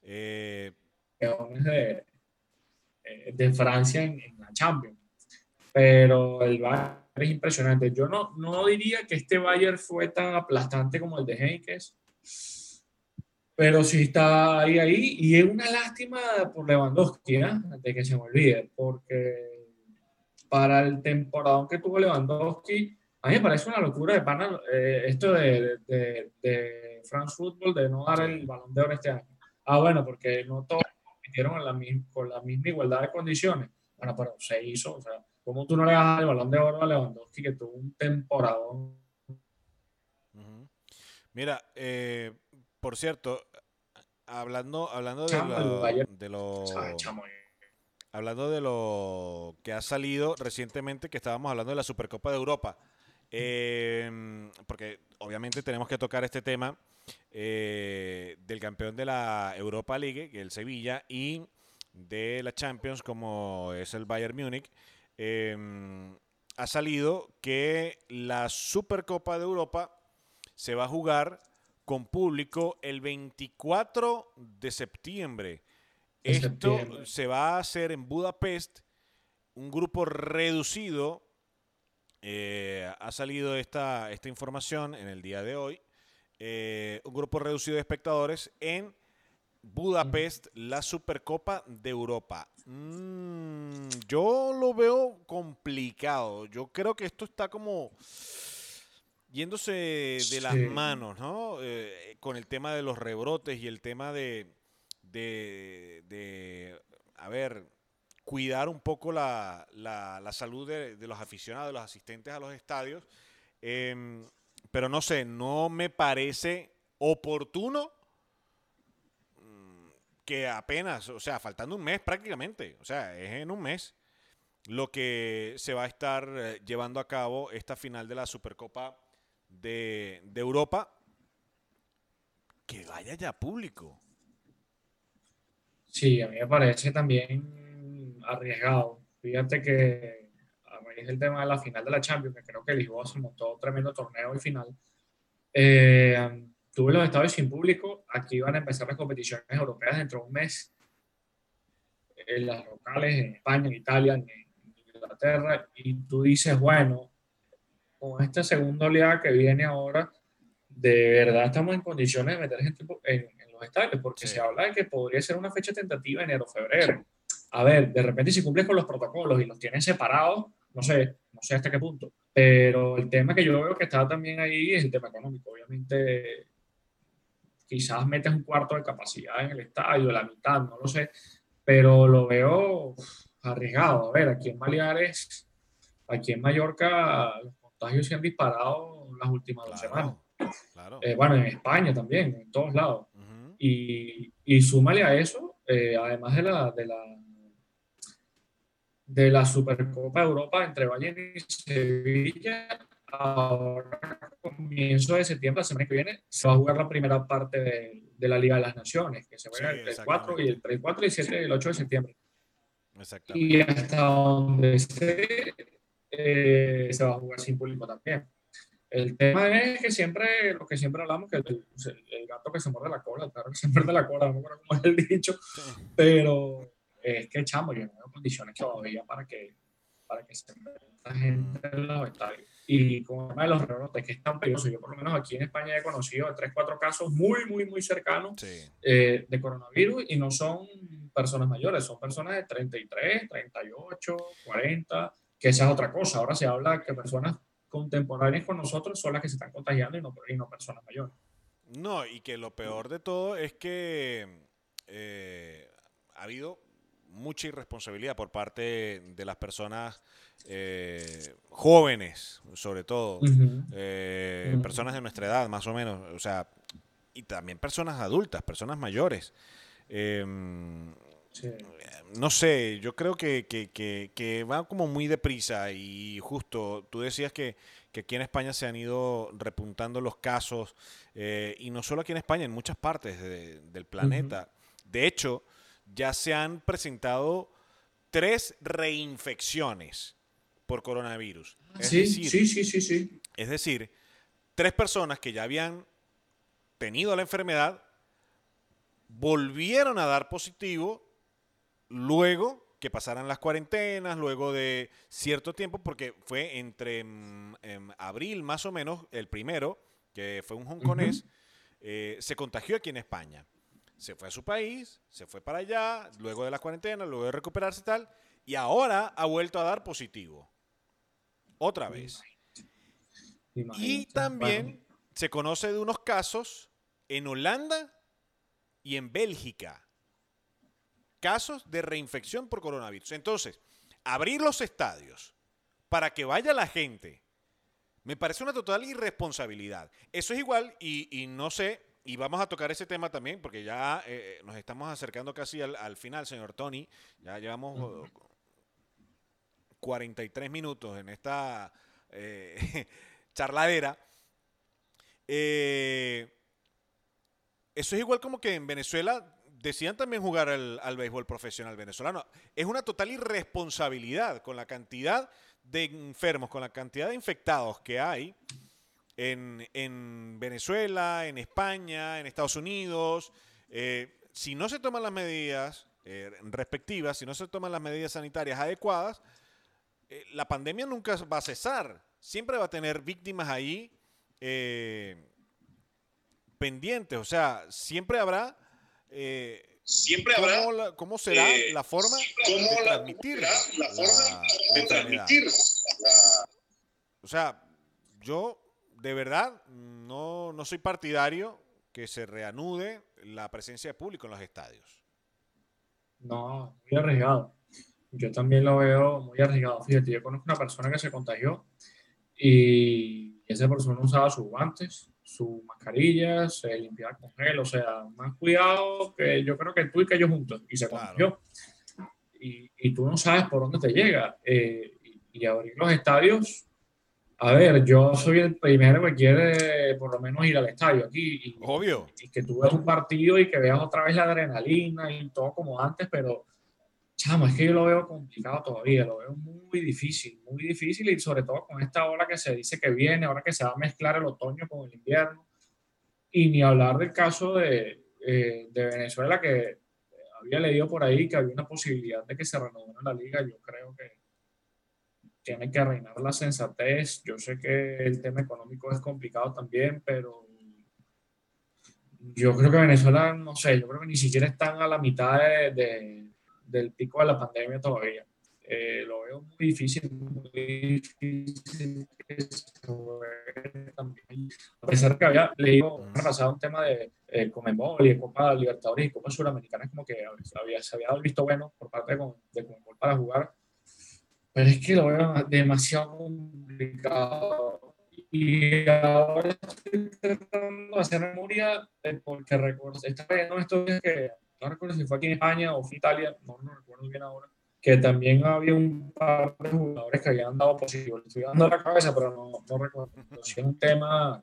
Eh... De, eh, de, Francia en, en la Champions. Pero el Bayern es impresionante. Yo no, no diría que este Bayern fue tan aplastante como el de Henkes, pero sí está ahí, ahí. Y es una lástima por Lewandowski, ¿eh? de que se me olvide, porque para el temporada que tuvo Lewandowski, a mí me parece una locura de pana eh, esto de, de, de, France Football de no dar el balón de oro este año. Ah, bueno, porque no todos compitieron la con la misma igualdad de condiciones. Bueno, pero se hizo, o sea, ¿Cómo tú no le das el balón de oro a Lewandowski que tuvo un temporadón? Mira, eh, por cierto, hablando, hablando de lo, hablando de lo que ha salido recientemente, que estábamos hablando de la Supercopa de Europa, eh, porque obviamente tenemos que tocar este tema eh, del campeón de la Europa League, que es el Sevilla, y de la Champions, como es el Bayern Múnich. Em, ha salido que la Supercopa de Europa se va a jugar con público el 24 de septiembre. Esto se va a hacer en Budapest, un grupo reducido. Eh, ha salido esta, esta información en el día de hoy. Eh, un grupo reducido de espectadores en Budapest, la Supercopa de Europa. Mm, yo lo veo complicado. Yo creo que esto está como yéndose de las manos, ¿no? Eh, con el tema de los rebrotes y el tema de, de, a ver, cuidar un poco la, la, salud de, los aficionados, de los asistentes a los estadios. Em, pero no sé, no me parece oportuno que apenas, o sea, faltando un mes prácticamente, o sea, es en un mes lo que se va a estar eh, llevando a cabo esta final de la Supercopa de, Europa. Que vaya ya público. Sí, a mí me parece también arriesgado. Fíjate que a raíz del tema de la final de la Champions, que creo que Lisboa se montó un tremendo torneo y final, eh, tuve los estadios sin público, aquí van a empezar las competiciones europeas dentro de un mes, en las locales, en España, en Italia, en, Inglaterra, y tú dices, bueno, con esta segunda oleada que viene ahora, de verdad estamos en condiciones de meter gente en, los estadios, porque se habla de que podría ser una fecha tentativa enero-febrero. A ver, de repente si cumples con los protocolos y los tienes separados, no sé, no sé hasta qué punto. Pero el tema que yo veo que está también ahí es el tema económico. Obviamente, quizás metes un cuarto de capacidad en el estadio, la mitad, no lo sé, pero lo veo arriesgado. A ver, aquí en Baleares, aquí en Mallorca, los contagios se han disparado las últimas dos semanas. Eh, bueno, en España también, en todos lados. y, y, súmale a eso, eh, además de la, de la de la Supercopa Europa entre Bayern y Sevilla, ahora comienzo de septiembre, la semana que viene, se va a jugar la primera parte de, de la Liga de las Naciones, que se juega el 4 y el 3, 4 y 7 el 8 de septiembre. Y hasta donde se, eh, se va a jugar sin público también. El tema es que siempre, lo que siempre hablamos, que el, gato que se muerde la cola, el perro que se muerde la cola, no me acuerdo cómo es el dicho, pero es que echamos, yo no veo condiciones todavía para que, para que se meta gente en los estadios. Y con el tema de los rebrotes, que es tan peligroso, yo por lo menos aquí en España he conocido tres, cuatro casos muy, muy, muy cercanos eh, de coronavirus y no son personas mayores, son personas de 33, 38, 40, que esa es otra cosa. Ahora se habla que personas contemporáneas con nosotros son las que se están contagiando y no, y no personas mayores. No, y que lo peor de todo es que eh, ha habido mucha irresponsabilidad por parte de las personas eh, jóvenes, sobre todo, eh, personas de nuestra edad, más o menos, o sea, y también personas adultas, personas mayores. Em, no sé, yo creo que, que, va como muy deprisa y justo tú decías que, aquí en España se han ido repuntando los casos eh, y no solo aquí en España, en muchas partes del planeta. De hecho, ya se han presentado tres reinfecciones por coronavirus. sí, sí, sí, sí, sí. Es decir, tres personas que ya habían tenido la enfermedad volvieron a dar positivo luego que pasaran las cuarentenas, luego de cierto tiempo, porque fue entre mm, em, abril más o menos, el primero, que fue un hongkonés, eh, se contagió aquí en España se fue a su país, se fue para allá, luego de la cuarentena, luego de recuperarse y tal, y ahora ha vuelto a dar positivo. Otra vez. Y también se conoce de unos casos en Holanda y en Bélgica. Casos de reinfección por coronavirus. Entonces, abrir los estadios para que vaya la gente me parece una total irresponsabilidad. Eso es igual y, y no sé y vamos a tocar ese tema también, porque ya eh, nos estamos acercando casi al, final, señor Tony. Ya llevamos 43 minutos en esta eh, charladera. Eh, eso es igual como que en Venezuela decían también jugar al, al, béisbol profesional venezolano. Es una total irresponsabilidad con la cantidad de enfermos, con la cantidad de infectados que hay en, Venezuela, en España, en Estados Unidos. Eh, si no se toman las medidas eh, respectivas, si no se toman las medidas sanitarias adecuadas, eh, la pandemia nunca va a cesar. Siempre va a tener víctimas ahí pendientes. O sea, siempre habrá... siempre habrá cómo, cómo será la forma de transmitir la, forma de transmitir o sea yo de verdad, no, no soy partidario que se reanude la presencia de público en los estadios. No, muy arriesgado. Yo también lo veo muy arriesgado. Fíjate, yo conozco una persona que se contagió y esa persona usaba sus guantes, sus mascarillas, se limpiaba con gel, o sea, más cuidado que yo creo que tú y que yo juntos, y se contagió. Y, y, tú no sabes por dónde te llega. Eh, y, y abrir los estadios a ver, yo soy el primero que quiere por lo menos ir al estadio aquí. Y, Obvio. Y que tú veas un partido y que veas otra vez la adrenalina y todo como antes, pero chamo, es que yo lo veo complicado todavía, lo veo muy difícil, muy difícil y sobre todo con esta ola que se dice que viene, ahora que se va a mezclar el otoño con el invierno. Y ni hablar del caso de, eh, de Venezuela, que había leído por ahí que había una posibilidad de que se renovara la liga. Yo creo que tiene que reinar la sensatez. Yo sé que el tema económico es complicado también, pero yo creo que Venezuela, no sé, yo creo que ni siquiera están a la mitad de, del pico de la pandemia todavía. Eh, lo veo muy difícil, muy difícil que se también. A pesar de que había leído pasado un tema de eh, Comembol y de Copa Libertadores y Copa Suramericana, como que había, se había visto bueno por parte de, de Comembol para jugar, pero es que lo veo demasiado complicado. Y ahora estoy tratando de hacer memoria porque recuerdo, estaba viendo días que no recuerdo si fue aquí en España o fue Italia, no, no recuerdo bien ahora, que también había un par de jugadores que habían dado positivo. estoy dando la cabeza, pero no, no recuerdo. es un tema,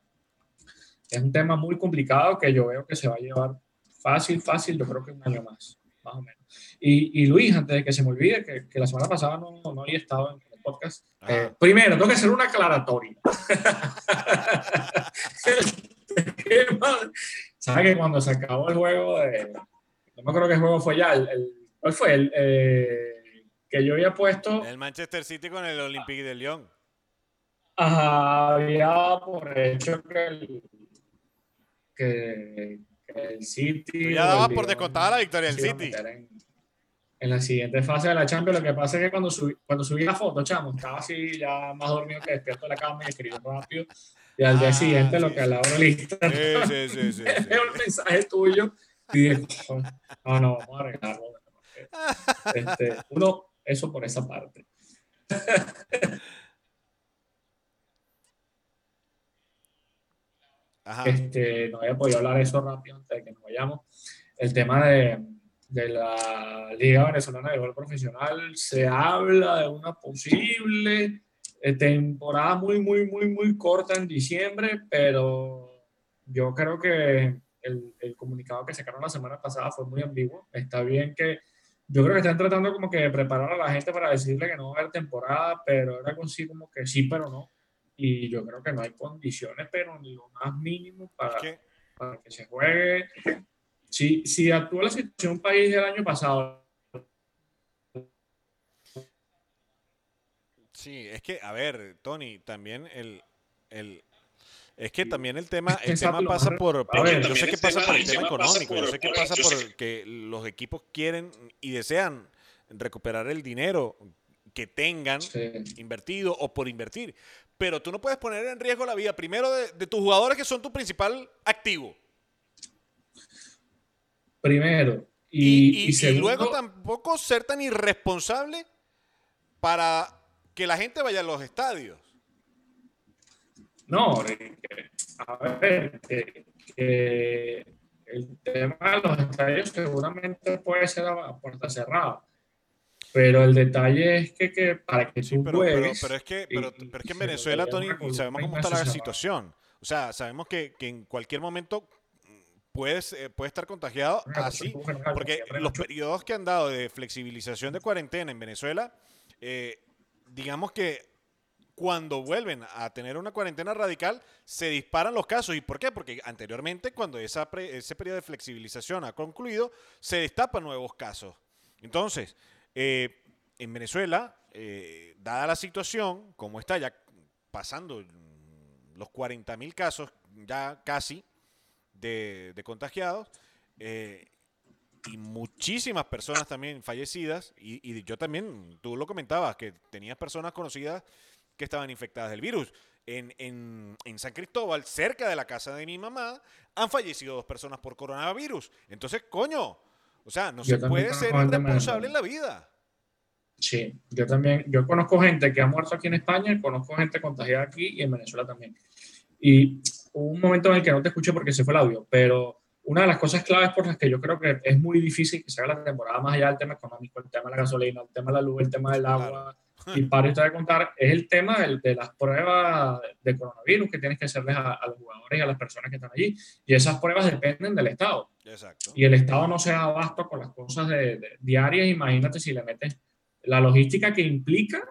es un tema muy complicado que yo veo que se va a llevar fácil, fácil, yo creo que un año más, más o menos. Y, y Luis, antes de que se me olvide, que, que la semana pasada no, no había estado en el podcast, eh, primero, tengo que hacer una aclaratoria. ¿Sabes que cuando se acabó el juego de no me acuerdo qué juego fue ya, el, ¿cuál fue? El, eh, que yo había puesto... El Manchester City con el Olympique de Lyon. Ajá, había por hecho que, el City... ya daba por descontada la victoria del City. En, la siguiente fase de la Champions, lo que pasa es que cuando subí, cuando subí la foto, chamo, estaba así ya más dormido que despierto de la cama y escribí rápido. Y al día ah, siguiente, lo que a la hora lista. Sí, sí, sí. sí, un mensaje tuyo y no, no, vamos a arreglarlo. Este, uno, eso por esa parte. Este, no había podido hablar eso rápido antes de que nos vayamos. El tema de, de la Liga Venezolana de Gol Profesional, se habla de una posible eh, temporada muy, muy, muy, muy corta en diciembre, pero yo creo que el, el, comunicado que sacaron la semana pasada fue muy ambiguo. Está bien que yo creo que están tratando como que de preparar a la gente para decirle que no va a haber temporada, pero era así como que sí, pero no. Y yo creo que no hay condiciones, pero ni lo más mínimo para, para que se juegue. Si, si actúa la situación país del año pasado. Sí, es que, a ver, Tony, también el, el, es que también el tema, el tema pasa por, yo sé que pasa por el tema económico, yo sé que pasa por que los equipos quieren y desean recuperar el dinero que tengan invertido o por invertir. Pero tú no puedes poner en riesgo la vida primero de, tus jugadores que son tu principal activo. Primero. Y, y luego tampoco ser tan irresponsable para que la gente vaya a los estadios. No, a ver, que, el tema de los estadios seguramente puede ser a puerta cerrada. Pero el detalle es que, que para que tú pero, pero, es que, pero, es que en Venezuela, Tony, sabemos cómo está la situación. O sea, sabemos que, que en cualquier momento puedes, eh, puede estar contagiado así, porque los periodos que han dado de flexibilización de cuarentena en Venezuela, eh, digamos que cuando vuelven a tener una cuarentena radical, se disparan los casos. ¿Y por qué? Porque anteriormente, cuando esa ese periodo de flexibilización ha concluido, se destapan nuevos casos. Entonces, eh, en Venezuela, eh, dada la situación, como está ya pasando los 40 mil casos, ya casi, de, contagiados, eh, y muchísimas personas también fallecidas, y, yo también, tú lo comentabas, que tenías personas conocidas que estaban infectadas del virus. En, en, San Cristóbal, cerca de la casa de mi mamá, han fallecido dos personas por coronavirus. Entonces, coño, o sea, no se puede ser irresponsable en la vida. Sí, yo también, yo conozco gente que ha muerto aquí en España, conozco gente contagiada aquí y en Venezuela también. Y hubo un momento en el que no te escuché porque se fue el audio, pero una de las cosas claves por las que yo creo que es muy difícil que se haga la temporada más allá del tema económico, el tema de la gasolina, el tema de la luz, el tema del agua, y para esto de contar, es el tema de, de, las pruebas de coronavirus que tienes que hacerles a, los jugadores y a las personas que están allí. Y esas pruebas dependen del Estado. Exacto. Y el Estado no se da abasto con las cosas de, diarias. Imagínate si le metes la logística que implica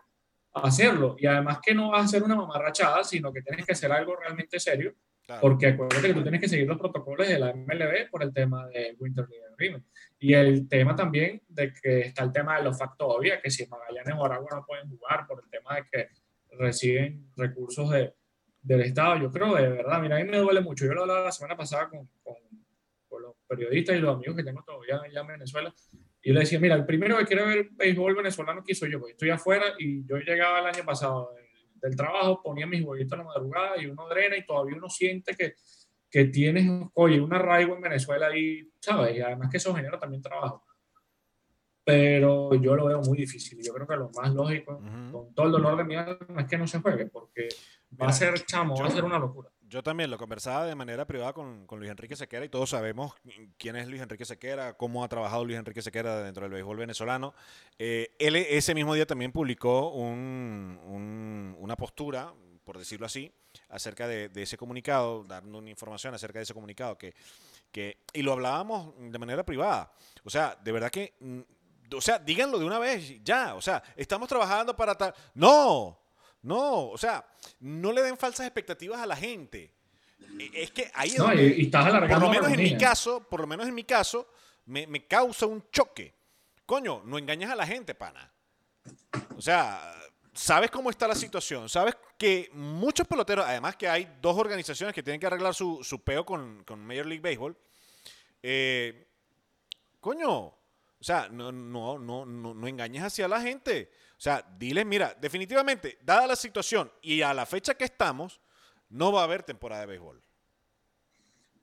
hacerlo. Y además que no vas a hacer una mamarrachada, sino que tienes que hacer algo realmente serio. Porque acuérdate que tú tienes que seguir los protocolos de la MLB por el tema de Winter League Agreement. Y el tema también de que está el tema de los factos obvios, que si Magallanes o Aragua no pueden jugar por el tema de que reciben recursos de, del Estado. Yo creo de verdad, mira, a mí me duele mucho. Yo lo hablaba la semana pasada con, con, los periodistas y los amigos que tengo todavía allá en Venezuela. Y yo le decía, mira, el primero que quiere ver béisbol venezolano quiso yo, porque estoy afuera y yo llegaba el año pasado del, trabajo, ponía mis huevitos en la madrugada y uno drena y todavía uno siente que, que tienes, oye, un arraigo en Venezuela y, ¿sabes? Y además que eso genera también trabajo pero yo lo veo muy difícil. Yo creo que lo más lógico, con todo el dolor de mi alma, es que no se juegue, porque va a ser chamo, va a ser una locura. Yo también lo conversaba de manera privada con, con, Luis Enrique Sequera y todos sabemos quién es Luis Enrique Sequera, cómo ha trabajado Luis Enrique Sequera dentro del béisbol venezolano. Eh, él ese mismo día también publicó un, una postura, por decirlo así, acerca de, de, ese comunicado, dando una información acerca de ese comunicado, que, que, y lo hablábamos de manera privada. O sea, de verdad que mm, o sea, díganlo de una vez, ya, o sea, estamos trabajando para tal. No, no, o sea, no le den falsas expectativas a la gente. E, es que ahí no, y, estás por lo menos en mi caso, por lo menos en mi caso, me, me causa un choque. Coño, no engañas a la gente, pana. O sea, sabes cómo está la situación, sabes que muchos peloteros, además que hay dos organizaciones que tienen que arreglar su, su peo con, con Major League Baseball, eh, coño, o sea, no, no, no, no, engañes hacia la gente. O sea, diles, mira, definitivamente, dada la situación y a la fecha que estamos, no va a haber temporada de béisbol.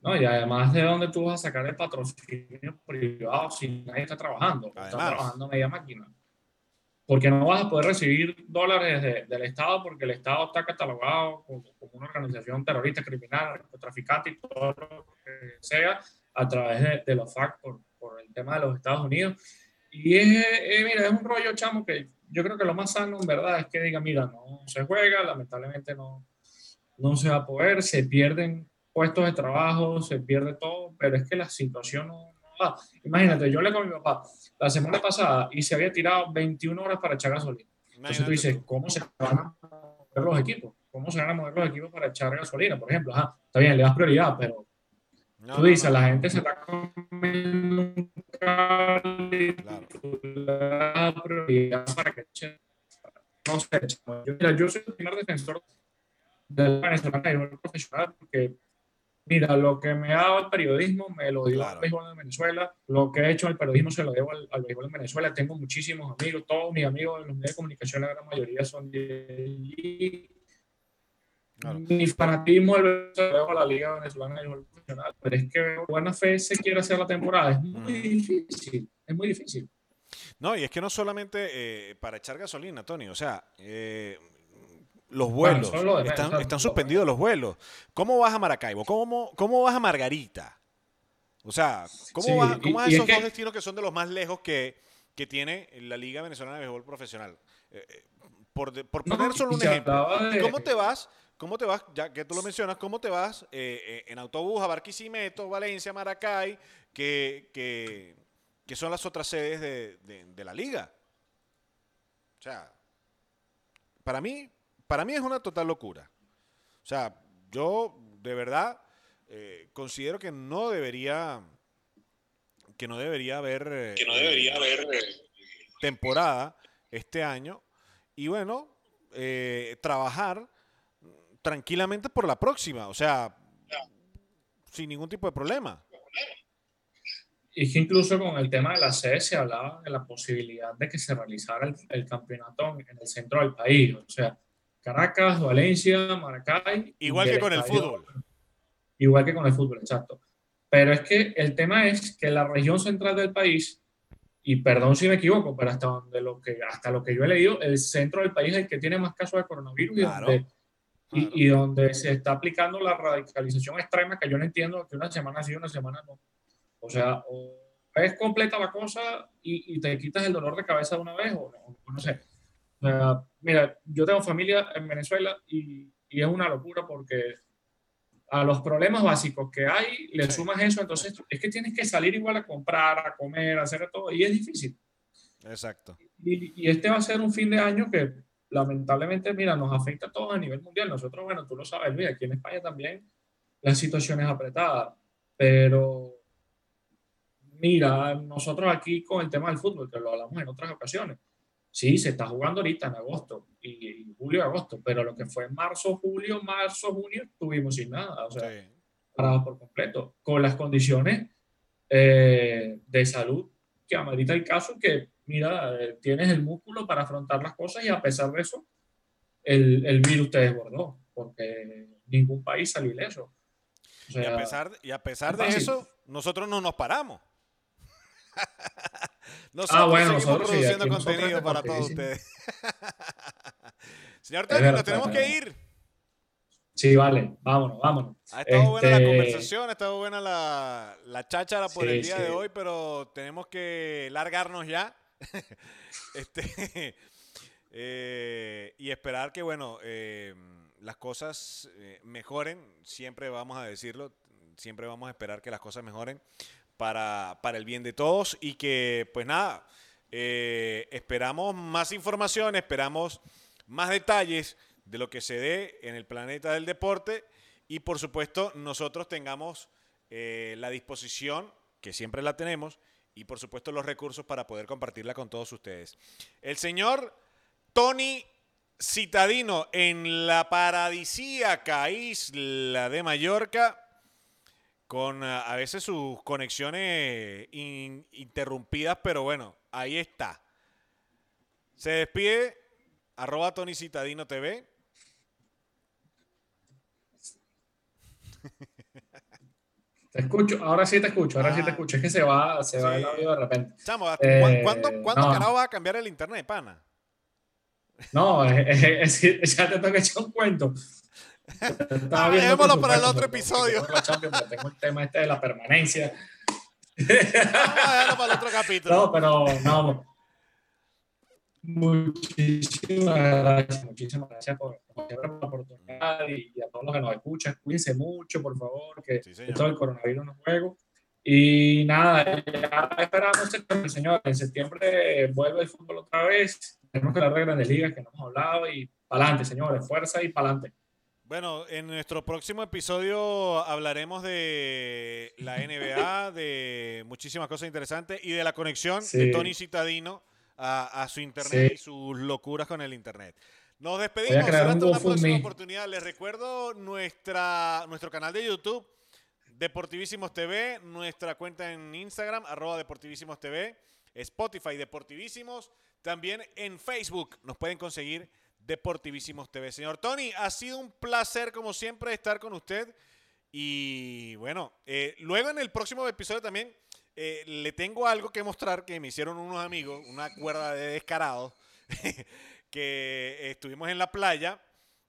No, y además de dónde tú vas a sacar el patrocinio privado si nadie está trabajando, está trabajando media máquina. Porque no vas a poder recibir dólares del Estado porque el Estado está catalogado como, una organización terrorista, criminal, traficante y todo lo que sea a través de, los factores por el tema de los Estados Unidos. Y es, eh, mira, es un rollo, chamo, que yo creo que lo más sano, en verdad, es que diga, mira, no se juega, lamentablemente no, no se va a poder, se pierden puestos de trabajo, se pierde todo, pero es que la situación no, va. Imagínate, yo le con mi papá la semana pasada y se había tirado 21 horas para echar gasolina. Entonces tú dices, ¿cómo se van a mover los equipos? ¿Cómo se van a mover los equipos para echar gasolina? Por ejemplo, está bien, le das prioridad, pero tú dices, la gente se está comiendo un la prioridad para que no sé, yo, mira, yo soy el primer defensor del venezolano profesional porque mira, lo que me ha dado el periodismo me lo dio al béisbol de Venezuela, lo que he hecho al periodismo se lo debo al, al béisbol de Venezuela, tengo muchísimos amigos, todos mis amigos de los medios de comunicación, la gran mayoría son de Mi fanatismo el a la Liga Venezolana de Béisbol pero es que buena fe se quiere hacer la temporada. Es muy difícil, es muy difícil. No, y es que no solamente eh, para echar gasolina, Tony, o sea, eh, los vuelos, están, suspendidos los vuelos. ¿Cómo vas a Maracaibo? ¿Cómo, cómo vas a Margarita? O sea, ¿cómo, vas, a esos dos destinos que son de los más lejos que, que tiene la Liga Venezolana de Béisbol Profesional? Eh, por, por poner solo un ejemplo. ¿Cómo te vas ¿Cómo te vas, ya que tú lo mencionas, cómo te vas eh, eh, en autobús a Barquisimeto, Valencia, Maracay, que, que, son las otras sedes de, la liga? O sea, para mí, para mí es una total locura. O sea, yo de verdad eh, considero que no debería que no debería haber que no debería haber temporada este año y bueno trabajar tranquilamente por la próxima, o sea, sin ningún tipo de problema. Y que incluso con el tema de la sede se hablaba de la posibilidad de que se realizara el, campeonato en el centro del país, o sea, Caracas, Valencia, Maracay. Igual que con el fútbol. Igual que con el fútbol, exacto. Pero es que el tema es que la región central del país, y perdón si me equivoco, pero hasta, donde lo que, hasta lo que yo he leído, el centro del país es el que tiene más casos de coronavirus y donde y, donde se está aplicando la radicalización extrema, que yo no entiendo que una semana sí, una semana no. O sea, o es completa la cosa y, y te quitas el dolor de cabeza de una vez, o no, sé. mira, yo tengo familia en Venezuela y, y, es una locura porque a los problemas básicos que hay, le sumas eso, entonces es que tienes que salir igual a comprar, a comer, a hacer todo, y es difícil. Exacto. Y, y, este va a ser un fin de año que lamentablemente, mira, nos afecta a todos a nivel mundial. Nosotros, bueno, tú lo sabes, Luis, aquí en España también la situación es apretada, pero mira, nosotros aquí con el tema del fútbol, que lo hablamos en otras ocasiones, sí, se está jugando ahorita en agosto y, julio y agosto, pero lo que fue en marzo, julio, marzo, junio, estuvimos sin nada, o sea, parados por completo, con las condiciones eh, de salud que amerita el caso, que mira, eh, tienes el músculo para afrontar las cosas y a pesar de eso, el, el virus te desbordó, porque ningún país salió ileso. y a pesar, y a pesar de eso, nosotros no nos paramos. nosotros ah, bueno, nosotros produciendo contenido para todos ustedes. Señor Tony, nos tenemos que ir. Sí, vale, vámonos, vámonos. Ha estado buena la este, conversación, ha estado buena la, la cháchara por el día de hoy, pero tenemos que largarnos ya. este, eh, y esperar que, bueno, eh, las cosas eh, mejoren, siempre vamos a decirlo, siempre vamos a esperar que las cosas mejoren para, para el bien de todos y que, pues nada, esperamos más información, esperamos más detalles de lo que se dé en el planeta del deporte y por supuesto nosotros tengamos la disposición, que siempre la tenemos, y por supuesto los recursos para poder compartirla con todos ustedes. El señor Tony Citadino en la paradisíaca isla de Mallorca, con ah, a veces sus conexiones interrumpidas, pero bueno, ahí está. Se despide, arroba Tony Citadino TV. Te escucho, ahora sí te escucho, ahora sí te ah. escucho. Es que se va, se va el audio de repente. Chamo, eh, ¿cuándo, ¿cuándo carajo va a cambiar el internet, pana? No, es, es, ya te tengo que echar un cuento. Ah, dejémoslo para el otro episodio. Tengo el tema este de la permanencia. Vamos a dejarlo para el otro capítulo. No, pero no, Muchísimas gracias, muchísimas gracias por, la oportunidad y, a todos los que nos escuchan. Cuídense mucho, por favor, que todo el coronavirus no juego. Y nada, ya esperamos, señor. En septiembre vuelve el fútbol otra vez. Tenemos que hablar de grandes ligas que no hemos hablado y para adelante, señores, fuerza y para adelante. Bueno, en nuestro próximo episodio hablaremos de la NBA, de muchísimas cosas interesantes y de la conexión de Tony Citadino a, su internet y sus locuras con el internet. Nos despedimos. Hasta una próxima oportunidad. Les recuerdo nuestra, nuestro canal de YouTube, Deportivísimos TV, nuestra cuenta en Instagram, arroba Deportivísimos TV, Spotify, Deportivísimos. También en Facebook nos pueden conseguir Deportivísimos TV. Señor Tony, ha sido un placer, como siempre, estar con usted. Y bueno, eh, luego en el próximo episodio también eh, le tengo algo que mostrar que me hicieron unos amigos, una cuerda de descarado, que estuvimos en la playa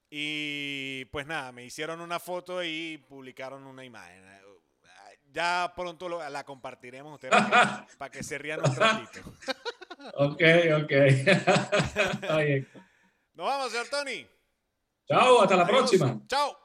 y pues nada, me hicieron una foto y publicaron una imagen. Ya pronto la compartiremos ustedes para que, se rían un ratito. ok, ok. Nos vamos, señor Tony. Chao, hasta la próxima. Chao.